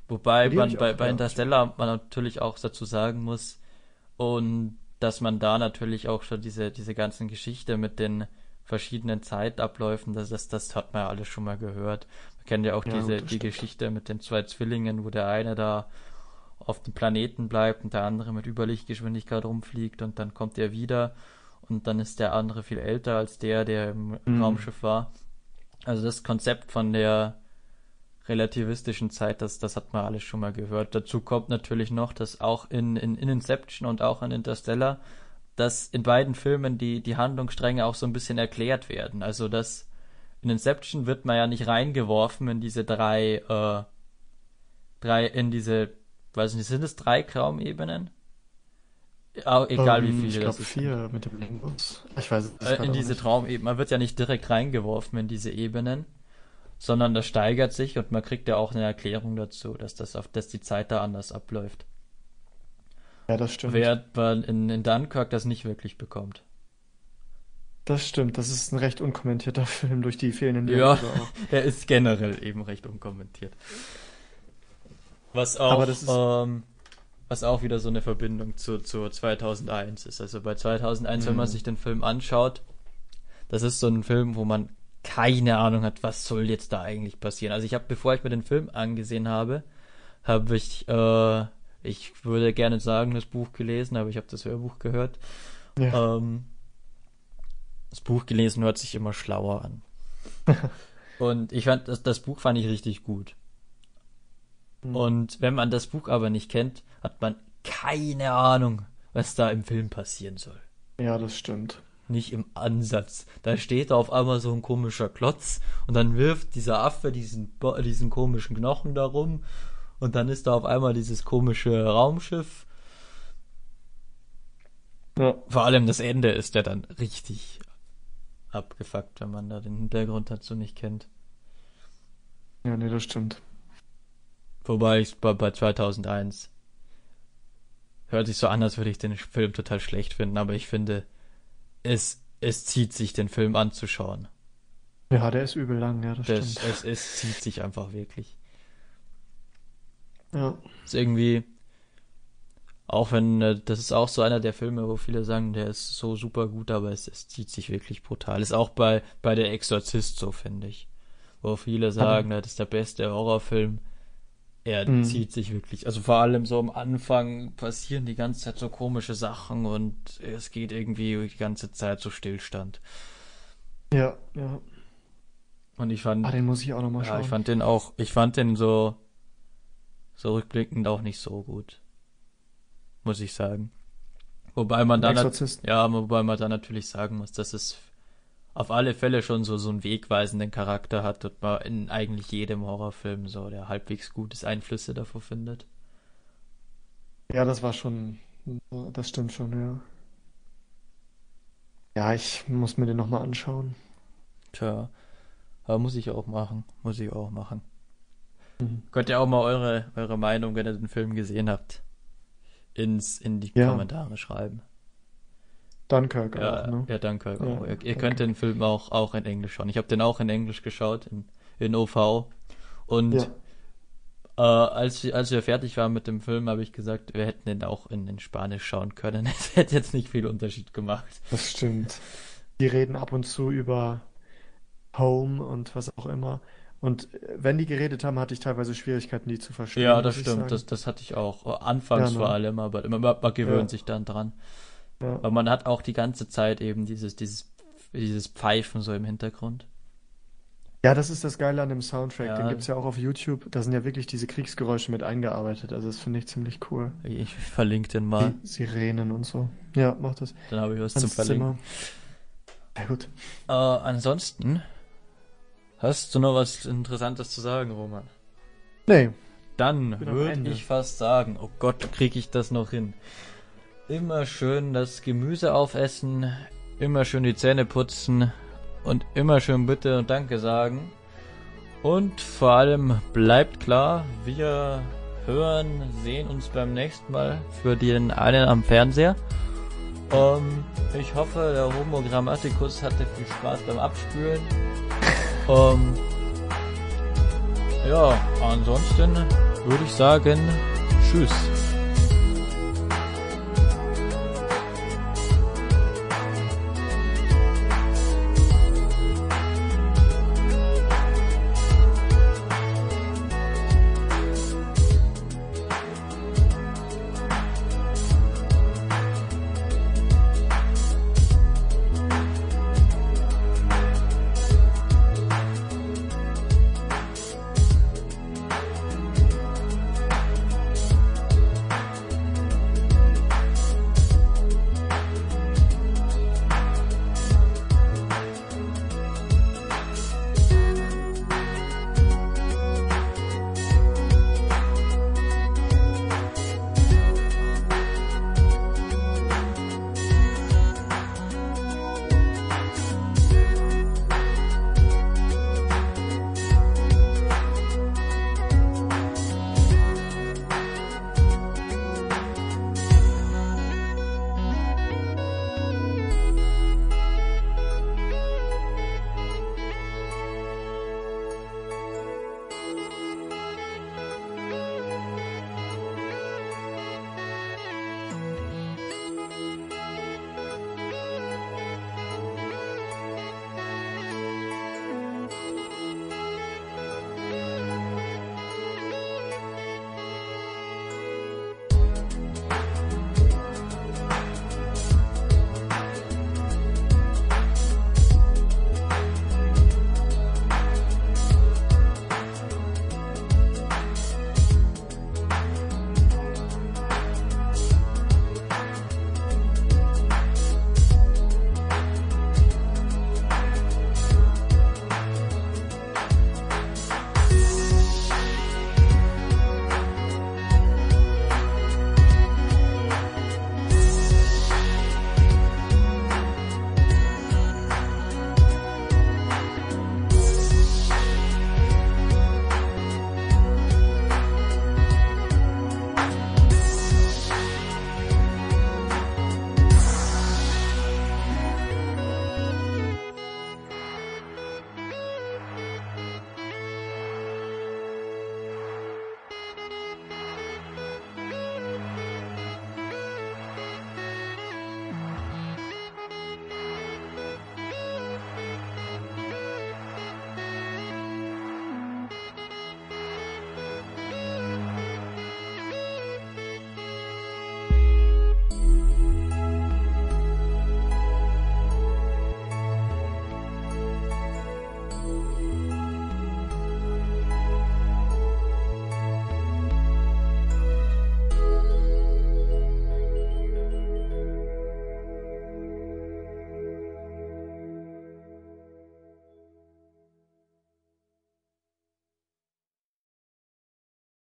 Wobei hab man bei, auch, bei ja. Interstellar man natürlich auch dazu sagen muss und dass man da natürlich auch schon diese diese ganzen Geschichte mit den verschiedenen Zeitabläufen, das das, das hat man ja alles schon mal gehört. Kennt ja auch Ja, diese die stimmt. Geschichte mit den zwei Zwillingen, wo der eine da auf dem Planeten bleibt und der andere mit Überlichtgeschwindigkeit rumfliegt und dann kommt er wieder und dann ist der andere viel älter als der, der im Mhm. Raumschiff war. Also das Konzept von der relativistischen Zeit, das, das hat man alles schon mal gehört. Dazu kommt natürlich noch, dass auch in, in, in Inception und auch in Interstellar, dass in beiden Filmen die, die Handlungsstränge auch so ein bisschen erklärt werden. Also dass in Inception wird man ja nicht reingeworfen in diese drei, äh, drei, in diese, weiß nicht, sind es drei Traumebenen? Auch egal wie Ähm, viele Ich glaube vier mit dem Limbus. Ich weiß es Äh, in auch diese. Traumebenen. Man wird ja nicht direkt reingeworfen in diese Ebenen, sondern das steigert sich und man kriegt ja auch eine Erklärung dazu, dass das auf, dass die Zeit da anders abläuft. Ja, das stimmt. Während man in, in Dunkirk das nicht wirklich bekommt. Das stimmt. Das ist ein recht unkommentierter Film durch die fehlenden Ja, Dialoge auch. er ist generell eben recht unkommentiert. Was auch, Aber das ist- ähm, was auch wieder so eine Verbindung zu, zu 2001 ist. Also bei 2001, wenn man Mhm. sich den Film anschaut, das ist so ein Film, wo man keine Ahnung hat, was soll jetzt da eigentlich passieren. Also ich habe, bevor ich mir den Film angesehen habe, habe ich, äh, ich würde gerne sagen, das Buch gelesen, aber ich habe das Hörbuch gehört. Ja. Ähm, das Buch gelesen hört sich immer schlauer an. Und ich fand, das, das Buch fand ich richtig gut. Mhm. Und wenn man das Buch aber nicht kennt, hat man keine Ahnung, was da im Film passieren soll. Ja, das stimmt. Nicht im Ansatz. Da steht auf einmal so ein komischer Klotz und dann wirft dieser Affe diesen, diesen komischen Knochen da rum und dann ist da auf einmal dieses komische Raumschiff. Ja. Vor allem das Ende ist ja dann richtig abgefuckt, wenn man da den Hintergrund dazu nicht kennt. Ja, nee, das stimmt. Wobei ich bei, bei 2001 hört sich so an, als würde ich den Film total schlecht finden, aber ich finde, es, es zieht sich, den Film anzuschauen. Ja, der ist übel lang, ja, das Das, stimmt. es, es zieht sich einfach wirklich. Ja. Ist irgendwie, auch wenn, äh, das ist auch so einer der Filme, wo viele sagen, der ist so super gut, aber es, es zieht sich wirklich brutal. Ist auch bei, bei Der Exorzist so, finde ich. Wo viele sagen, das ist der beste Horrorfilm. er Mhm. zieht sich wirklich. Also vor allem so am Anfang passieren die ganze Zeit so komische Sachen und es geht irgendwie die ganze Zeit so Stillstand. Ja, ja. Und ich fand, Ah, den muss ich auch nochmal ja, schauen. ich fand den auch, ich fand den so, so rückblickend auch nicht so gut. Muss ich sagen. Wobei man dann, ja, wobei man dann natürlich sagen muss, dass es auf alle Fälle schon so, so einen wegweisenden Charakter hat und man in eigentlich jedem Horrorfilm so, der halbwegs gutes Einflüsse davor findet. Ja, das war schon, das stimmt schon, ja. Ja, ich muss mir den nochmal anschauen. Tja, aber muss ich auch machen, muss ich auch machen. Mhm. Könnt ihr auch mal eure, eure Meinung, wenn ihr den Film gesehen habt, ins, in die Ja. Kommentare schreiben. Dunkirk Ja, auch, ne? ja, danke. Ja, ihr ihr danke. könnt den Film auch, auch in Englisch schauen. Ich habe den auch in Englisch geschaut, in, in OV. Und Ja. äh, als, wir- als wir fertig waren mit dem Film, habe ich gesagt, wir hätten den auch in, in Spanisch schauen können. Es hätte jetzt nicht viel Unterschied gemacht. Das stimmt. Die reden ab und zu über Home und was auch immer. Und äh, wenn die geredet haben, hatte ich teilweise Schwierigkeiten, die zu verstehen. Ja, das stimmt. Das, das hatte ich auch. Anfangs Ja, ne? vor allem, aber man, man, gewöhnt Ja. sich dann dran. Ja. Aber man hat auch die ganze Zeit eben dieses, dieses, dieses Pfeifen so im Hintergrund. Ja, das ist das Geile an dem Soundtrack. Ja. Den gibt's ja auch auf YouTube. Da sind ja wirklich diese Kriegsgeräusche mit eingearbeitet. Also das finde ich ziemlich cool. Ich verlinke den mal. Die Sirenen und so. Ja, mach das. Dann habe ich was zum Hans Verlinken. Zimmer. Ja, gut. Äh, ansonsten, hast du noch was Interessantes zu sagen, Roman? Nee, Dann würde ich fast sagen, oh Gott, kriege ich das noch hin. Immer schön das Gemüse aufessen, immer schön die Zähne putzen und immer schön Bitte und Danke sagen. Und vor allem bleibt klar, wir hören, sehen uns beim nächsten Mal für den einen am Fernseher. Ähm, ich hoffe, der Homo Grammaticus hatte viel Spaß beim Abspülen. Ähm, ja, ansonsten würde ich sagen, tschüss.